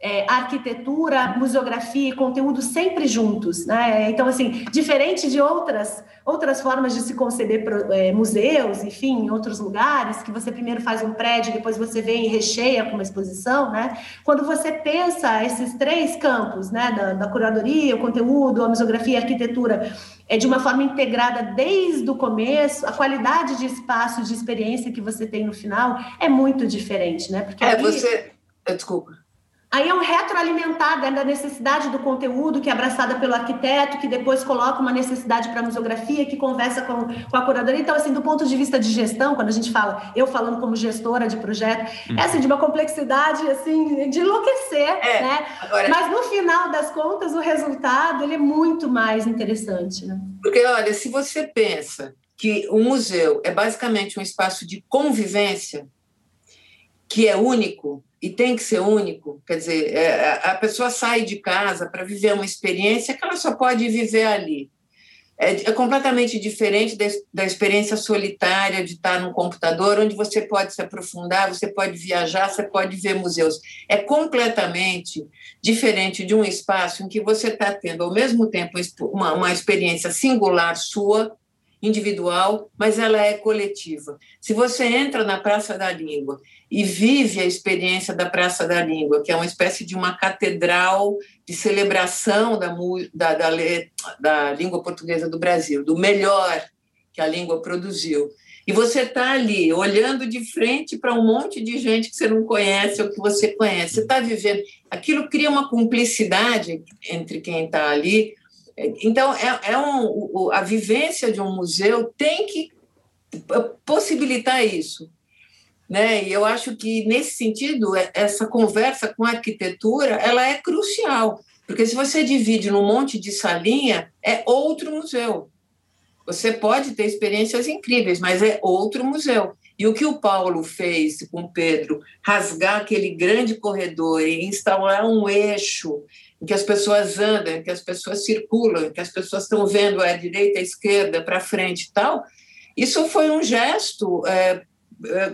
é, arquitetura, museografia e conteúdo sempre juntos, né? Então, assim, diferente de outras outras formas de se conceber é, museus, enfim, em outros lugares, que você primeiro faz um prédio, depois você vem e recheia com uma exposição, né? Quando você pensa esses três campos, né, da, da curadoria, o conteúdo, a museografia e a arquitetura, é de uma forma integrada desde o começo, a qualidade de espaço, de experiência que você tem no final é muito diferente, né? Porque é, aí... você... Desculpa. Aí é um retroalimentar da necessidade do conteúdo, que é abraçada pelo arquiteto, que depois coloca uma necessidade para a museografia, que conversa com, com a curadoria. Então, assim, do ponto de vista de gestão, quando a gente fala, eu falando como gestora de projeto, é assim, de uma complexidade, assim, de enlouquecer, é, né? Agora... Mas, no final das contas, o resultado, ele é muito mais interessante, né? Porque, olha, se você pensa que o museu é basicamente um espaço de convivência, que é único, e tem que ser único. Quer dizer, é, a pessoa sai de casa para viver uma experiência que ela só pode viver ali. É, é completamente diferente da, da, experiência solitária de estar num computador, onde você pode se aprofundar, você pode viajar, você pode ver museus. É completamente diferente de um espaço em que você está tendo, ao mesmo tempo, uma, uma experiência singular sua individual, mas ela é coletiva. Se você entra na Praça da Língua e vive a experiência da Praça da Língua, que é uma espécie de uma catedral de celebração da, da, da, da língua portuguesa do Brasil, do melhor que a língua produziu, e você está ali olhando de frente para um monte de gente que você não conhece ou que você conhece. Você está vivendo. Aquilo cria uma cumplicidade entre quem está ali. Então, é, é um, a vivência de um museu tem que possibilitar isso. Né? E eu acho que, nesse sentido, é, essa conversa com a arquitetura ela é crucial. Porque se você divide num monte de salinha, é outro museu. Você pode ter experiências incríveis, mas é outro museu. E o que o Paulo fez com Pedro, rasgar aquele grande corredor e instalar um eixo em que as pessoas andam, em que as pessoas circulam, em que as pessoas estão vendo a direita, a esquerda, para frente e tal, isso foi um gesto é,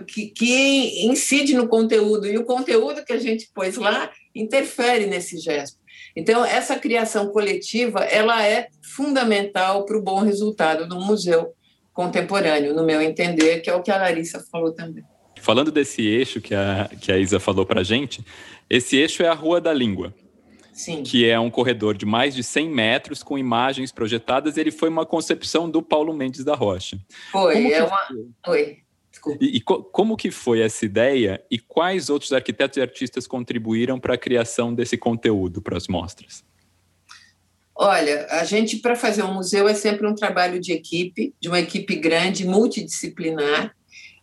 que, que incide no conteúdo, e o conteúdo que a gente pôs lá interfere nesse gesto. Então, essa criação coletiva ela é fundamental para o bom resultado do museu contemporâneo, no meu entender, que é o que a Larissa falou também. Falando desse eixo que a, que a Isa falou para a gente, esse eixo é a Rua da Língua. Sim. que é um corredor de mais de 100 metros com imagens projetadas. Ele foi uma concepção do Paulo Mendes da Rocha. Foi, é uma... Foi. E, e co como que foi essa ideia e quais outros arquitetos e artistas contribuíram para a criação desse conteúdo para as mostras? Olha, a gente para fazer um museu é sempre um trabalho de equipe, de uma equipe grande, multidisciplinar,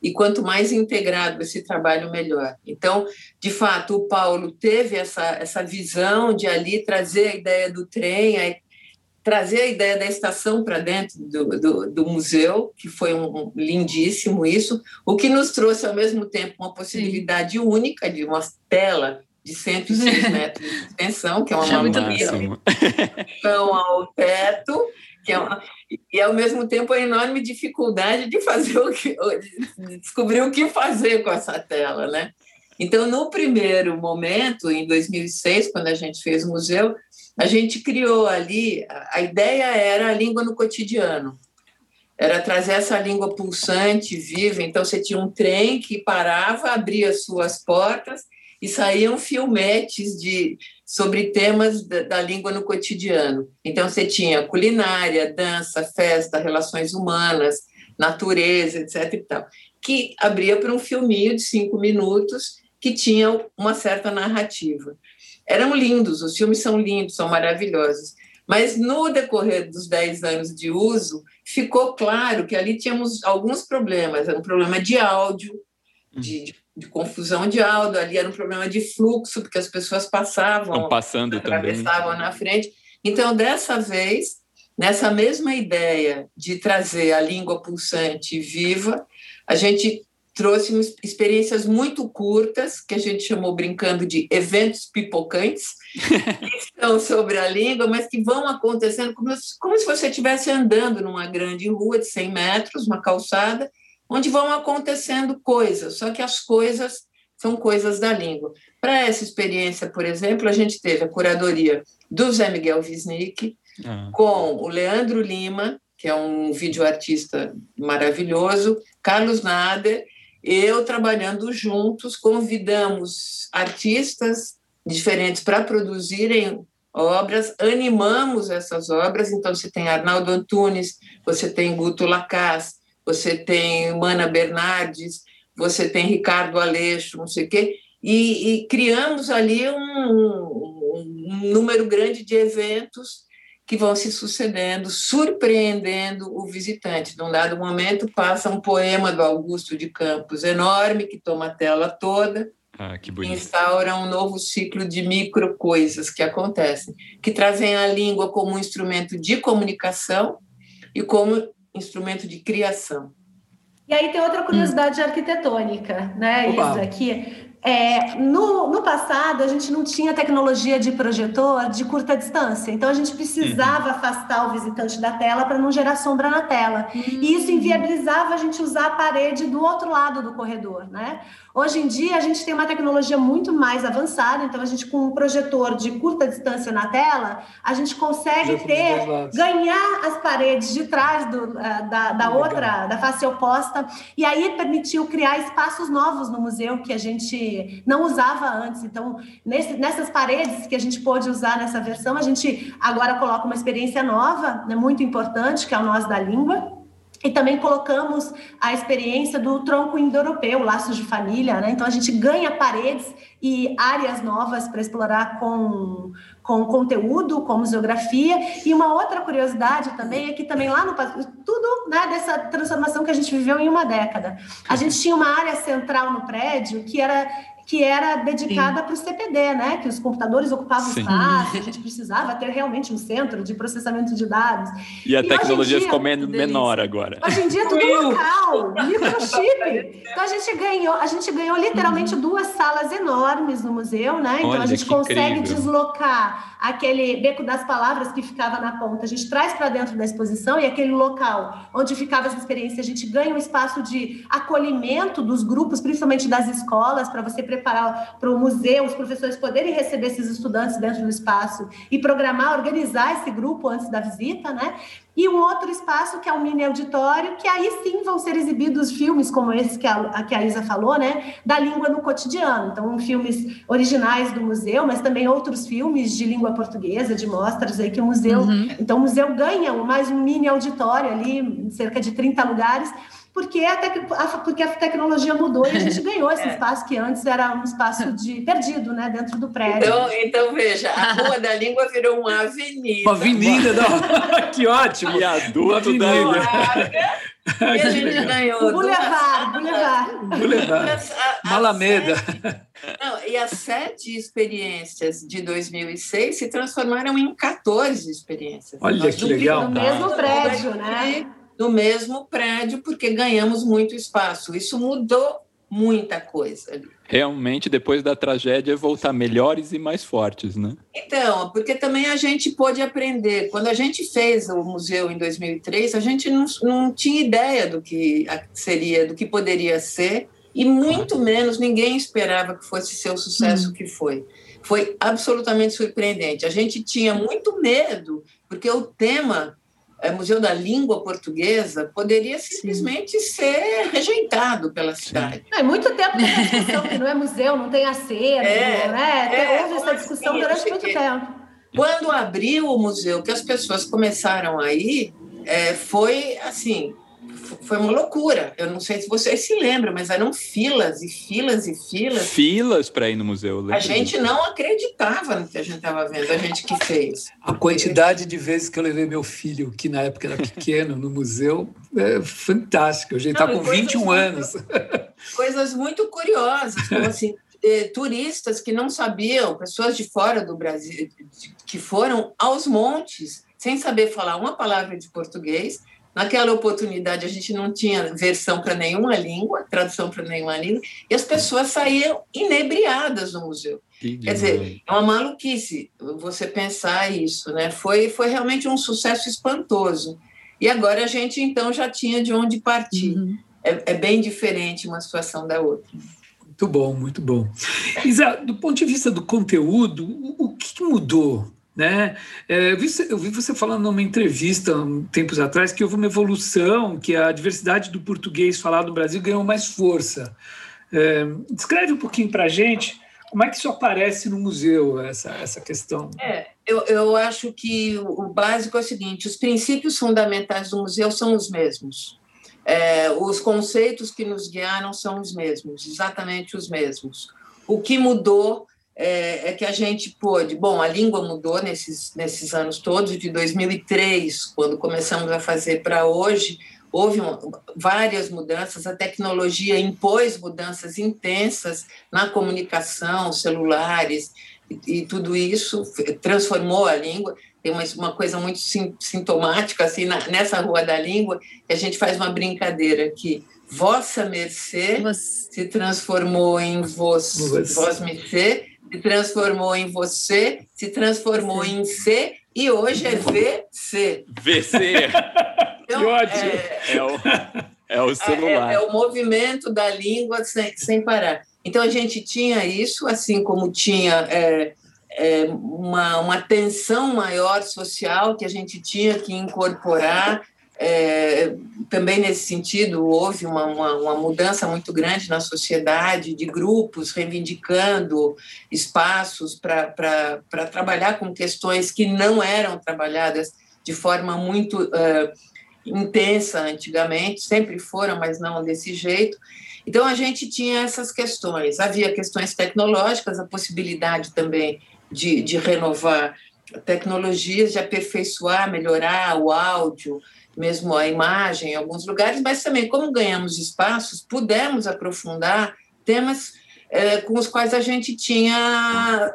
e quanto mais integrado esse trabalho, melhor. Então, de fato, o Paulo teve essa, essa visão de ali trazer a ideia do trem, a trazer a ideia da estação para dentro do, do, do, museu, que foi um, lindíssimo isso, o que nos trouxe ao mesmo tempo uma possibilidade Sim. única de uma tela de 106 metros de extensão, que é uma maravilha, então ao teto, que é uma, e ao mesmo tempo a enorme dificuldade de fazer o que, de descobrir o que fazer com essa tela, né? Então, no primeiro momento, em 2006, quando a gente fez o museu, a gente criou ali, a ideia era a língua no cotidiano, era trazer essa língua pulsante, viva. Então, você tinha um trem que parava, abria suas portas e saíam filmetes de, sobre temas da, da, língua no cotidiano. Então, você tinha culinária, dança, festa, relações humanas, natureza, etc. E tal, que abria para um filminho de cinco minutos que tinha uma certa narrativa eram lindos, os filmes são lindos, são maravilhosos. Mas no decorrer dos 10 anos de uso, ficou claro que ali tínhamos alguns problemas. Era um problema de áudio, de, de, de confusão de áudio, ali era um problema de fluxo, porque as pessoas passavam, Estão passando atravessavam também. na frente. Então, dessa vez, nessa mesma ideia de trazer a língua pulsante viva, a gente trouxe experiências muito curtas, que a gente chamou brincando de eventos pipocantes, que são sobre a língua, mas que vão acontecendo como, como se você estivesse andando numa grande rua de 100 metros, uma calçada, onde vão acontecendo coisas, só que as coisas são coisas da língua. Para essa experiência, por exemplo, a gente teve a curadoria do Zé Miguel Wisnik, ah. com o Leandro Lima, que é um videoartista maravilhoso, Carlos Nader eu trabalhando juntos, convidamos artistas diferentes para produzirem obras, animamos essas obras. Então, você tem Arnaldo Antunes, você tem Guto Lacaz, você tem Mana Bernardes, você tem Ricardo Aleixo, não sei o quê, e, e criamos ali um, um, um número grande de eventos que vão se sucedendo, surpreendendo o visitante. Num dado momento, passa um poema do Augusto de Campos enorme, que toma a tela toda, ah, que bonito. instaura um novo ciclo de micro coisas que acontecem, que trazem a língua como um instrumento de comunicação e como instrumento de criação. E aí tem outra curiosidade hum. arquitetônica, né, Opa. Isa, que é, no, no passado, a gente não tinha tecnologia de projetor de curta distância, então a gente precisava uhum. afastar o visitante da tela para não gerar sombra na tela. Uhum. E isso inviabilizava a gente usar a parede do outro lado do corredor, né? Hoje em dia, a gente tem uma tecnologia muito mais avançada, então a gente, com um projetor de curta distância na tela, a gente consegue ter, ganhar as paredes de trás do, eh, da, da outra, da face oposta, e aí permitiu criar espaços novos no museu que a gente não usava antes. Então, nesse, nessas paredes que a gente pôde usar nessa versão, a gente agora coloca uma experiência nova, né, muito importante, que é o Nós da Língua e também colocamos a experiência do tronco indo-europeu, laços de família, né? Então a gente ganha paredes e áreas novas para explorar com, com conteúdo, com museografia. E uma outra curiosidade também é que também lá no tudo né, dessa transformação que a gente viveu em uma década. A gente tinha uma área central no prédio que era que era dedicada para o CPD, né? Que os computadores ocupavam Sim. espaço, a gente precisava ter realmente um centro de processamento de dados. E a e tecnologia dia, ficou menor agora. Hoje em dia é tudo local, microchip. Então a gente ganhou, a gente ganhou literalmente uhum. duas salas enormes no museu, né? Então Olha, a gente consegue incrível. deslocar aquele beco das palavras que ficava na ponta, a gente traz para dentro da exposição e aquele local onde ficava essa experiência, a gente ganha um espaço de acolhimento dos grupos, principalmente das escolas, para você preparar preparar para o museu, os professores poderem receber esses estudantes dentro do espaço e programar, organizar esse grupo antes da visita, né? E um outro espaço que é o mini auditório, que aí sim vão ser exibidos filmes como esse que a, que a Isa falou, né? Da língua no cotidiano. Então, filmes originais do museu, mas também outros filmes de língua portuguesa, de mostras aí que o museu. Uhum. Então, o museu ganha mais um mini auditório ali, cerca de 30 lugares porque a, tec... porque a tecnologia mudou e a gente ganhou esse é. espaço que antes era um espaço de perdido, né, dentro do prédio. Então, então veja, a Rua da Língua virou uma avenida. Uma avenida, não. que ótimo. E adulto da E a gente ganhou. Boulevard, Boulevard. Boulevard. Malameda. Não, e as sete experiências de 2006 se transformaram em 14 experiências. Olha Nós que legal. No mesmo prédio, né? No mesmo prédio, porque ganhamos muito espaço. Isso mudou muita coisa. Realmente, depois da tragédia, voltar melhores e mais fortes, né? Então, porque também a gente pôde aprender. Quando a gente fez o museu em 2003, a gente não, não tinha ideia do que seria, do que poderia ser, e muito menos ninguém esperava que fosse ser o sucesso hum. que foi. Foi absolutamente surpreendente. A gente tinha muito medo, porque o tema Museu da Língua Portuguesa poderia simplesmente Sim. ser rejeitado pela cidade. É muito tempo tem discussão que não é museu, não tem acervo, é, né? É, Houve essa discussão assim, durante muito tempo. Quando abriu o museu, que as pessoas começaram a ir, é, foi assim, foi uma loucura. Eu não sei se vocês se lembram, mas eram filas e filas e filas. Filas para ir no museu. A gente não acreditava no que a gente estava vendo, a gente que fez. A quantidade de vezes que eu levei meu filho, que na época era pequeno, no museu, é fantástica. Eu já está com 21 muito, anos. Coisas muito curiosas, como assim, eh, turistas que não sabiam, pessoas de fora do Brasil, que foram aos montes sem saber falar uma palavra de português Naquela oportunidade, a gente não tinha versão para nenhuma língua, tradução para nenhuma língua, e as pessoas saíam inebriadas do museu. Que Quer dizer, é uma maluquice você pensar isso, né? Foi, foi realmente um sucesso espantoso. E agora a gente, então, já tinha de onde partir. Uhum. É, é bem diferente uma situação da outra. Muito bom, muito bom. Isa, do ponto de vista do conteúdo, o que mudou né? É, eu, vi, eu, vi, você falando numa entrevista um, tempos atrás que houve uma evolução, que a diversidade do português falado no Brasil ganhou mais força. É, descreve um pouquinho para a gente como é que isso aparece no museu, essa, essa questão. É, eu, eu acho que o básico é o seguinte: os princípios fundamentais do museu são os mesmos. É, os conceitos que nos guiaram são os mesmos, exatamente os mesmos. O que mudou é, é, que a gente pôde. Bom, a língua mudou nesses, nesses anos todos, de 2003, quando começamos a fazer para hoje, houve uma, várias mudanças, a tecnologia impôs mudanças intensas na comunicação, celulares, e, e tudo isso transformou a língua. Tem uma, uma coisa muito sim, sintomática assim na, nessa Rua da Língua, que a gente faz uma brincadeira que Vossa Mercê se transformou em vos, vos mercê, se transformou em você, se transformou em C e hoje é VC. VC. Então, que ótimo. É, é o... É o celular. É, é, o movimento da língua sem, sem parar. Então, a gente tinha isso, assim como tinha é, é, uma, uma tensão maior social que a gente tinha que incorporar. É, também nesse sentido, houve uma, uma, uma, mudança muito grande na sociedade, de grupos reivindicando espaços para trabalhar com questões que não eram trabalhadas de forma muito uh, intensa antigamente, sempre foram, mas não desse jeito. Então, a gente tinha essas questões. Havia questões tecnológicas, a possibilidade também de, de renovar tecnologias, de aperfeiçoar, melhorar o áudio, mesmo a imagem em alguns lugares, mas também, como ganhamos espaços, pudemos aprofundar temas é, com os quais a gente tinha.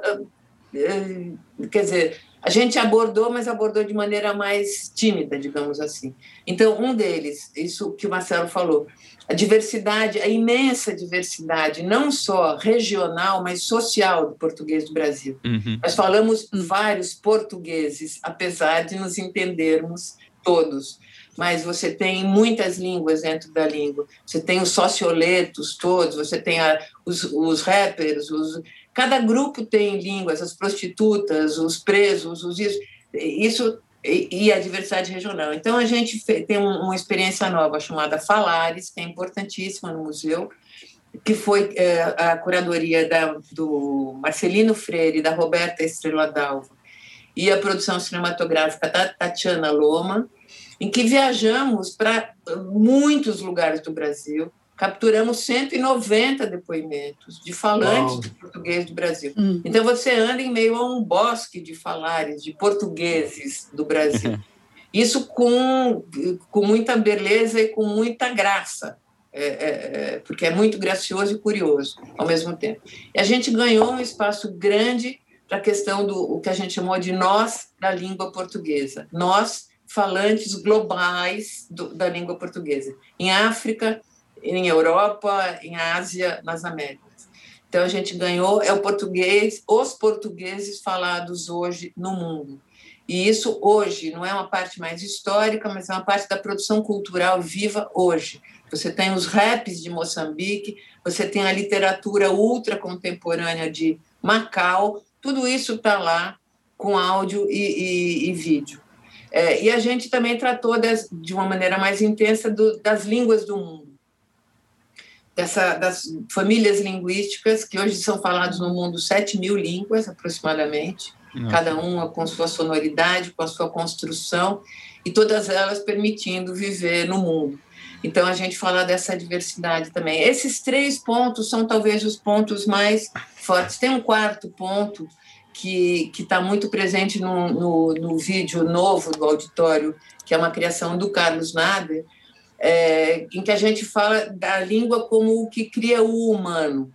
É, quer dizer, a gente abordou, mas abordou de maneira mais tímida, digamos assim. Então, um deles, isso que o Marcelo falou, a diversidade, a imensa diversidade, não só regional, mas social do português do Brasil. Uhum. Nós falamos vários portugueses, apesar de nos entendermos todos. Mas você tem muitas línguas dentro da língua. Você tem os socioletos todos, você tem a, os, os rappers, os, cada grupo tem línguas, as prostitutas, os presos, os isso. Isso e, a diversidade regional. Então, a gente tem uma experiência nova chamada Falares, que é importantíssima no museu, que foi é, a curadoria da, do Marcelino Freire, da Roberta Estrela Dalva, e a produção cinematográfica da Tatiana Loma, em que viajamos para muitos lugares do Brasil, capturamos 190 depoimentos de falantes Uau. de português do Brasil. Hum. Então você anda em meio a um bosque de falares de portugueses do Brasil. Isso com, com muita beleza e com muita graça, é, é, é, porque é muito gracioso e curioso ao mesmo tempo. E a gente ganhou um espaço grande para a questão do o que a gente chamou de nós da língua portuguesa. Nós, falantes globais do, da língua portuguesa. Em África, em Europa, em Ásia, nas Américas. Então a gente ganhou é o português, os portugueses falados hoje no mundo. E isso hoje não é uma parte mais histórica, mas é uma parte da produção cultural viva hoje. Você tem os raps de Moçambique, você tem a literatura ultra contemporânea de Macau, tudo isso está lá com áudio e, e, e vídeo. É, e a gente também tratou das, de uma maneira mais intensa do, das línguas do mundo dessa, das famílias linguísticas, que hoje são falados no mundo 7 mil línguas aproximadamente, Nossa. cada uma com sua sonoridade, com a sua construção, e todas elas permitindo viver no mundo. Então, a gente fala dessa diversidade também. Esses três pontos são talvez os pontos mais fortes. Tem um quarto ponto que está muito presente no, no, no vídeo novo do auditório, que é uma criação do Carlos Nader, é, em que a gente fala da língua como o que cria o humano,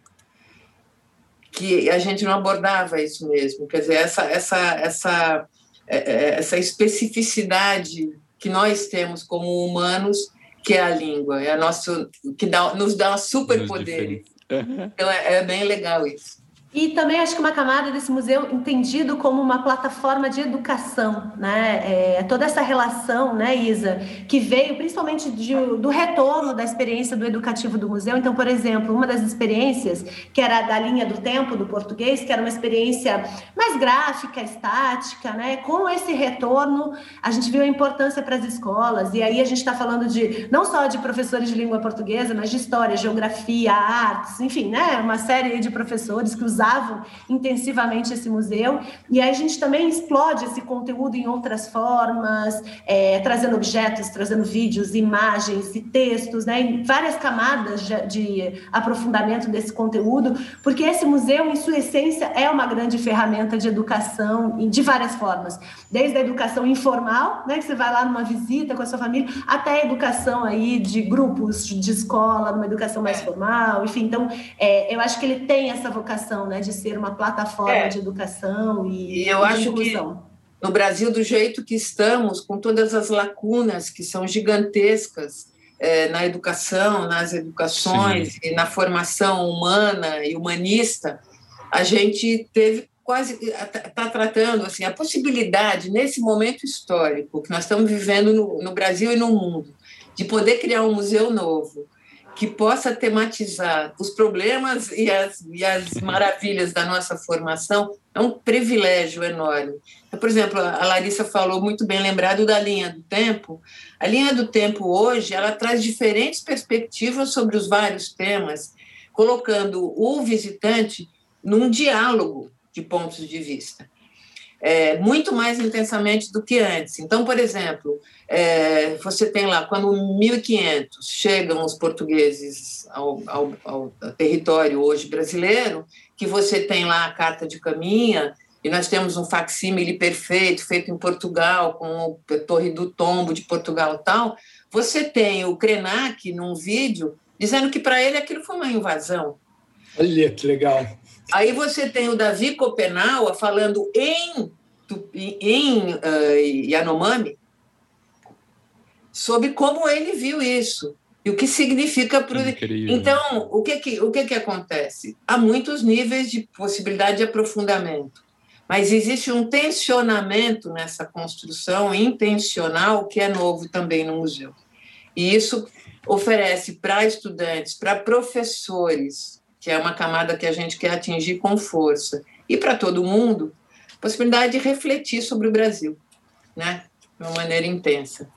que a gente não abordava isso mesmo, quer dizer, essa, essa, essa, é, é, essa especificidade que nós temos como humanos, que é a língua, é a nosso, que dá, nos dá superpoderes. Então é, é bem legal isso. E também acho que uma camada desse museu entendido como uma plataforma de educação, né? É, toda essa relação, né, Isa, que veio principalmente de, do retorno da experiência do educativo do museu. Então, por exemplo, uma das experiências que era da linha do tempo do português, que era uma experiência mais gráfica, estática, né? Com esse retorno, a gente viu a importância para as escolas. E aí a gente está falando de não só de professores de língua portuguesa, mas de história, geografia, artes, enfim, né? Uma série de professores que usavam usavam intensivamente esse museu. E aí a gente também explode esse conteúdo em outras formas, é, trazendo objetos, trazendo vídeos, imagens e textos, né, em várias camadas de, de aprofundamento desse conteúdo, porque esse museu, em sua essência, é uma grande ferramenta de educação de várias formas, desde a educação informal, né, que você vai lá numa visita com a sua família, até a educação aí de grupos de escola, numa educação mais formal, enfim. Então, é, eu acho que ele tem essa vocação né, de ser uma plataforma é. de educação e, e eu acho que no Brasil do jeito que estamos, com todas as lacunas que são gigantescas é, na educação, nas educações Sim. e na formação humana e humanista, a gente teve quase está tratando assim a possibilidade nesse momento histórico que nós estamos vivendo no, no Brasil e no mundo de poder criar um museu novo que possa tematizar os problemas e as, e as maravilhas da nossa formação é um privilégio enorme. Então, por exemplo, a Larissa falou muito bem lembrado da linha do tempo. A linha do tempo hoje ela traz diferentes perspectivas sobre os vários temas, colocando o visitante num diálogo de pontos de vista é, muito mais intensamente do que antes. Então, por exemplo, é, você tem lá, quando 1500 chegam os portugueses ao, ao, ao, território hoje brasileiro, que você tem lá a Carta de Caminha, e nós temos um facsímile perfeito, feito em Portugal, com a Torre do Tombo de Portugal e tal, você tem o Krenak num vídeo dizendo que para ele aquilo foi uma invasão. Olha que legal. Aí você tem o Davi Copenaua falando em, em uh, Yanomami sobre como ele viu isso e o que significa para Então, o que que, o que que acontece? Há muitos níveis de possibilidade de aprofundamento, mas existe um tensionamento nessa construção intencional que é novo também no museu. E isso oferece para estudantes, para professores, que é uma camada que a gente quer atingir com força, e para todo mundo, possibilidade de refletir sobre o Brasil, né? de uma maneira intensa.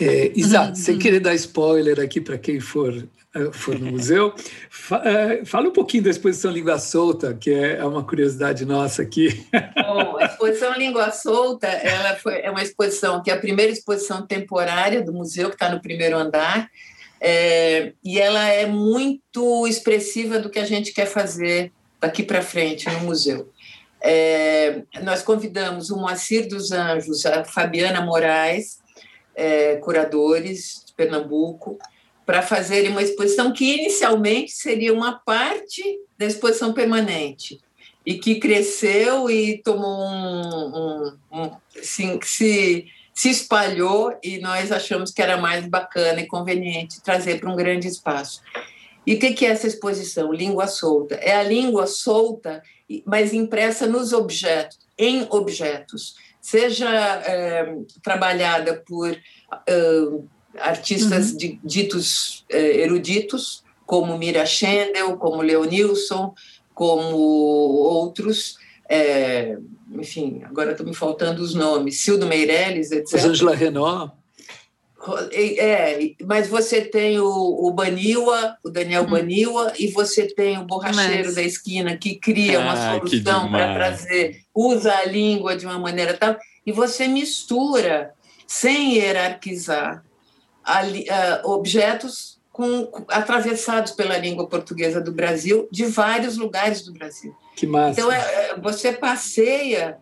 É, Isa, sem querer dar spoiler aqui para quem for, eh, for no museu, fa, é, fala um pouquinho da exposição Língua Solta, que é, é uma curiosidade nossa aqui. Bom, a exposição Língua Solta ela foi, é uma exposição que é a primeira exposição temporária do museu, que está no primeiro andar, é, e ela é muito expressiva do que a gente quer fazer daqui para frente no museu. É, nós convidamos o Moacir dos Anjos, a Fabiana Moraes, é, curadores de Pernambuco, para fazerem uma exposição que inicialmente seria uma parte da exposição permanente e que cresceu e tomou um, um, um assim, se se espalhou e nós achamos que era mais bacana e conveniente trazer para um grande espaço. E o que é essa exposição? Língua solta. É a língua solta, mas impressa nos objetos, em objetos, seja é, trabalhada por é, artistas uhum. de, ditos é, eruditos, como Mira Schendel, como Leonilson, como outros, é, enfim, agora estão me faltando os nomes, Cildo Meirelles, etc. Rosângela Renault. É, mas você tem o, o Baniwa, o Daniel hum. Baniwa, e você tem o borracheiro mas... da esquina que cria uma ah, solução para trazer, usa a língua de uma maneira tal, e você mistura, sem hierarquizar, a, a, objetos com, atravessados pela língua portuguesa do Brasil, de vários lugares do Brasil. Que massa. Então, é, é você passeia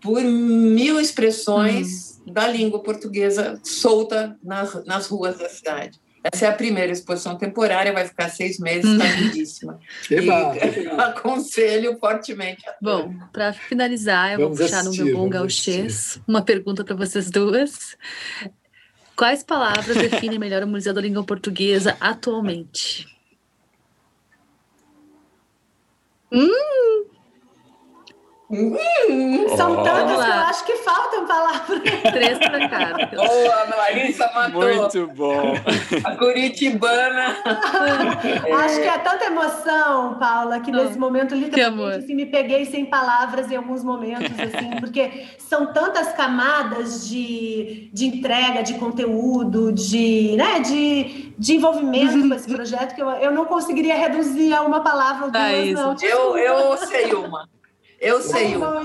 por mil expressões uhum. da língua portuguesa solta nas, nas ruas da cidade. Essa é a primeira exposição temporária, vai ficar seis meses, está lindíssima. e aconselho fortemente. Bom, para finalizar, eu vamos vou puxar assistir, no meu bom gauchês uma pergunta para vocês duas. Quais palavras definem melhor o Museu da Língua Portuguesa atualmente? Hum! Hum, são oh. tantas que eu acho que faltam palavras. Três para cada. Boa, Larissa matou. Muito bom. A Curitibana. acho que é tanta emoção, Paula, que nesse momento literalmente assim, me peguei sem palavras em alguns momentos, assim, porque são tantas camadas de, de entrega, de conteúdo, de, né, de, de envolvimento com esse projeto que eu, eu não conseguiria reduzir a uma palavra ou duas, ah, não. Eu, eu sei uma. Eu sei uma.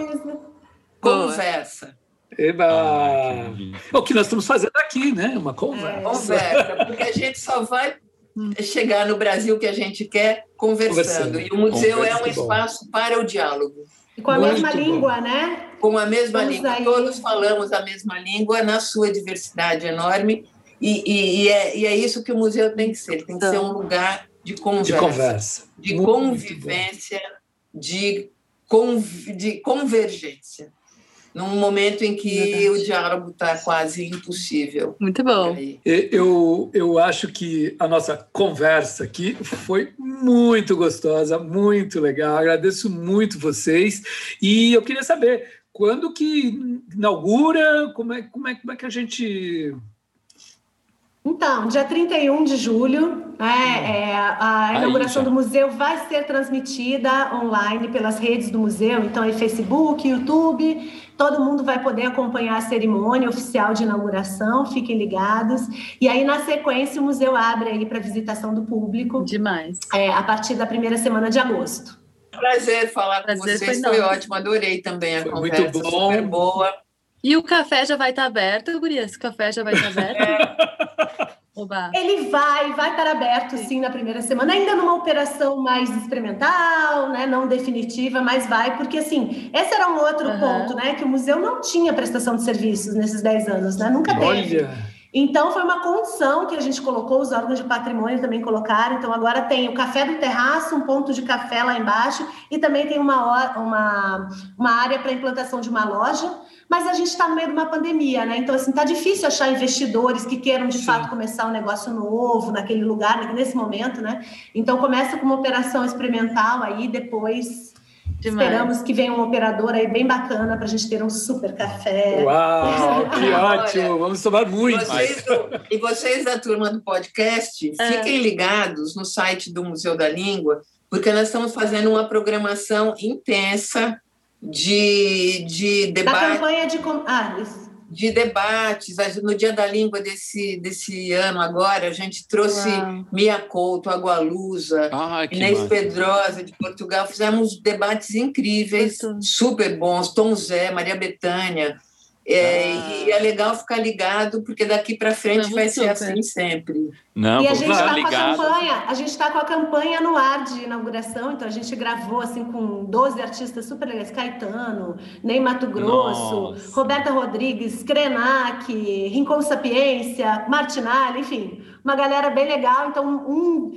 Conversa. Eba! Ah, o que nós estamos fazendo aqui, né? Uma conversa. É, conversa, porque a gente só vai chegar no Brasil que a gente quer conversando. conversando. E o museu é um espaço para o diálogo. E com a Muito mesma bom. língua, né? Com a mesma Vamos língua. Aí. Todos falamos a mesma língua na sua diversidade enorme. E, e, e, é, e é isso que o museu tem que ser. Tem que ser um lugar de conversa. De conversa. De convivência, de de convergência, num momento em que Verdade. o diálogo está quase impossível. Muito bom. Eu, eu acho que a nossa conversa aqui foi muito gostosa, muito legal. Agradeço muito vocês. E eu queria saber quando que inaugura, como é, como é, como é que a gente Então, dia 31 de julho, né, é, a inauguração do museu vai ser transmitida online pelas redes do museu, então é Facebook, YouTube, todo mundo vai poder acompanhar a cerimônia oficial de inauguração, fiquem ligados. E aí, na sequência, o museu abre aí para visitação do público. Demais. É, a partir da primeira semana de agosto. Prazer falar Prazer com vocês, foi, foi ótimo, adorei também a foi conversa, muito bom. super boa. E o café já vai estar aberto, Gurias? O café já vai estar aberto? É. Ele vai, vai estar aberto sim na primeira semana, ainda numa operação mais experimental, né, não definitiva, mas vai, porque assim, esse era um outro uhum. ponto, né, que o museu não tinha prestação de serviços nesses 10 anos, né, nunca teve. Olha. Então, foi uma condição que a gente colocou, os órgãos de patrimônio também colocaram. Então, agora tem o café do terraço, um ponto de café lá embaixo, e também tem uma, uma, uma área para implantação de uma loja mas a gente está no meio de uma pandemia, né? Então, assim, tá difícil achar investidores que queiram, de Sim. fato, começar um negócio novo naquele lugar, nesse momento, né? Então, começa com uma operação experimental aí, depois Demais. Esperamos que venha um operador aí bem bacana para a gente ter um super café. Uau, que ótimo! Vamos tomar muito. Vocês do, e vocês da turma do podcast, é. fiquem ligados no site do Museu da Língua, porque nós estamos fazendo uma programação intensa de, de debate. Da campanha de. Ah, isso. De debates. No Dia da Língua desse, desse ano, agora, a gente trouxe Uau. Mia Couto, Agualusa, ah, Inês massa. Pedrosa, de Portugal. Fizemos debates incríveis, super bons. Tom Zé, Maria Bethânia. É, ah. E é legal ficar ligado, porque daqui para frente vai ser assim sempre. Não, e a gente está com a campanha, a gente está com a campanha no ar de inauguração, então a gente gravou assim com 12 artistas super legais, Caetano, Ney Mato Grosso, Nossa. Roberta Rodrigues, Krenak, Rincon Sapiência, Martinalli, enfim, uma galera bem legal. Então, um,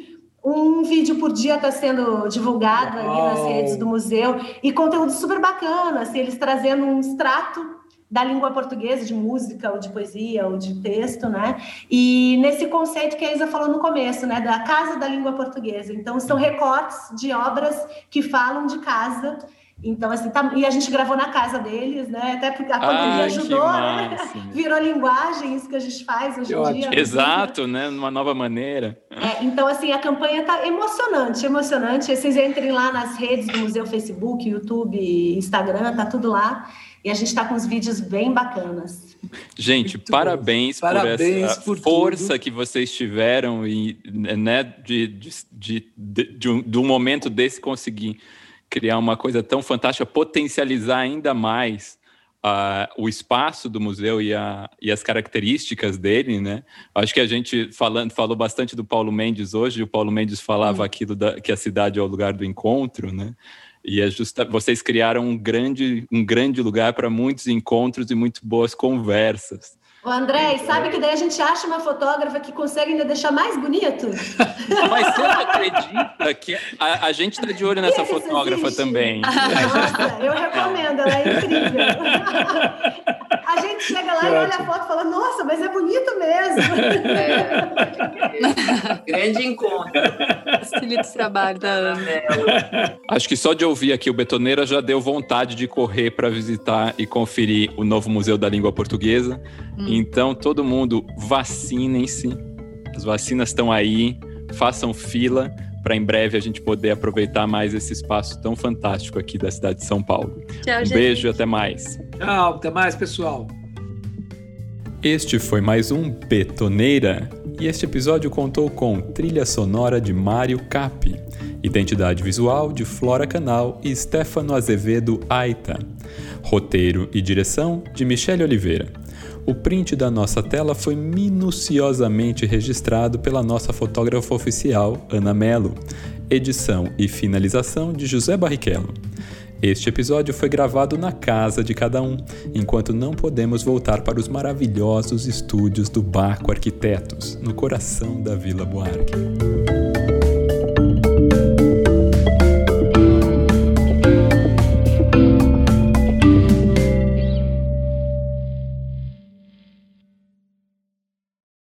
um vídeo por dia está sendo divulgado ali nas redes do museu e conteúdo super bacana, assim, eles trazendo um extrato da língua portuguesa, de música, ou de poesia, ou de texto, né? E nesse conceito que a Isa falou no começo, né? Da casa da língua portuguesa. Então, são recortes de obras que falam de casa. Então, assim, tá, e a gente gravou na casa deles, né? Até porque a pandemia ajudou, né? Virou linguagem, isso que a gente faz hoje em dia. Exato, né? Numa nova maneira. É, então, assim, a campanha tá emocionante, emocionante. Vocês entrem lá nas redes do Museu Facebook, YouTube, Instagram, tá tudo lá. E a gente está com uns vídeos bem bacanas. Gente, parabéns, parabéns, por essa por força tudo. que vocês tiveram e, né, de, de, de, de, de um, de um momento desse conseguir criar uma coisa tão fantástica, potencializar ainda mais Uh, o espaço do museu e, a, e, as características dele, né? Acho que a gente falando, falou bastante do Paulo Mendes hoje. O Paulo Mendes falava hum. aquilo da, que a cidade é o lugar do encontro, né? E é justa, vocês criaram um grande, um grande lugar para muitos encontros e muito boas conversas. O André, sabe que daí a gente acha uma fotógrafa que consegue ainda deixar mais bonito? Mas você acredita que a, a gente está de olho nessa fotógrafa existe? também? Nossa, eu recomendo, ela é incrível. A gente chega lá e olha a foto e fala, nossa, mas é bonito mesmo. É, grande encontro. Facilita o trabalho da Ana. Acho que só de ouvir aqui o Betoneira já deu vontade de correr para visitar e conferir o novo Museu da Língua Portuguesa. Hum. Então, todo mundo, vacinem-se. As vacinas estão aí, façam fila para em breve a gente poder aproveitar mais esse espaço tão fantástico aqui da cidade de São Paulo. Tchau, um gente. beijo e até mais. Tchau, até mais, pessoal. Este foi mais um Betoneira e este episódio contou com trilha sonora de Mário Capi, identidade visual de Flora Canal e Stefano Azevedo Aita, roteiro e direção de Michele Oliveira. O print da nossa tela foi minuciosamente registrado pela nossa fotógrafa oficial, Ana Melo. Edição e finalização de José Barrichello. Este episódio foi gravado na casa de cada um, enquanto não podemos voltar para os maravilhosos estúdios do Baco Arquitetos, no coração da Vila Buarque.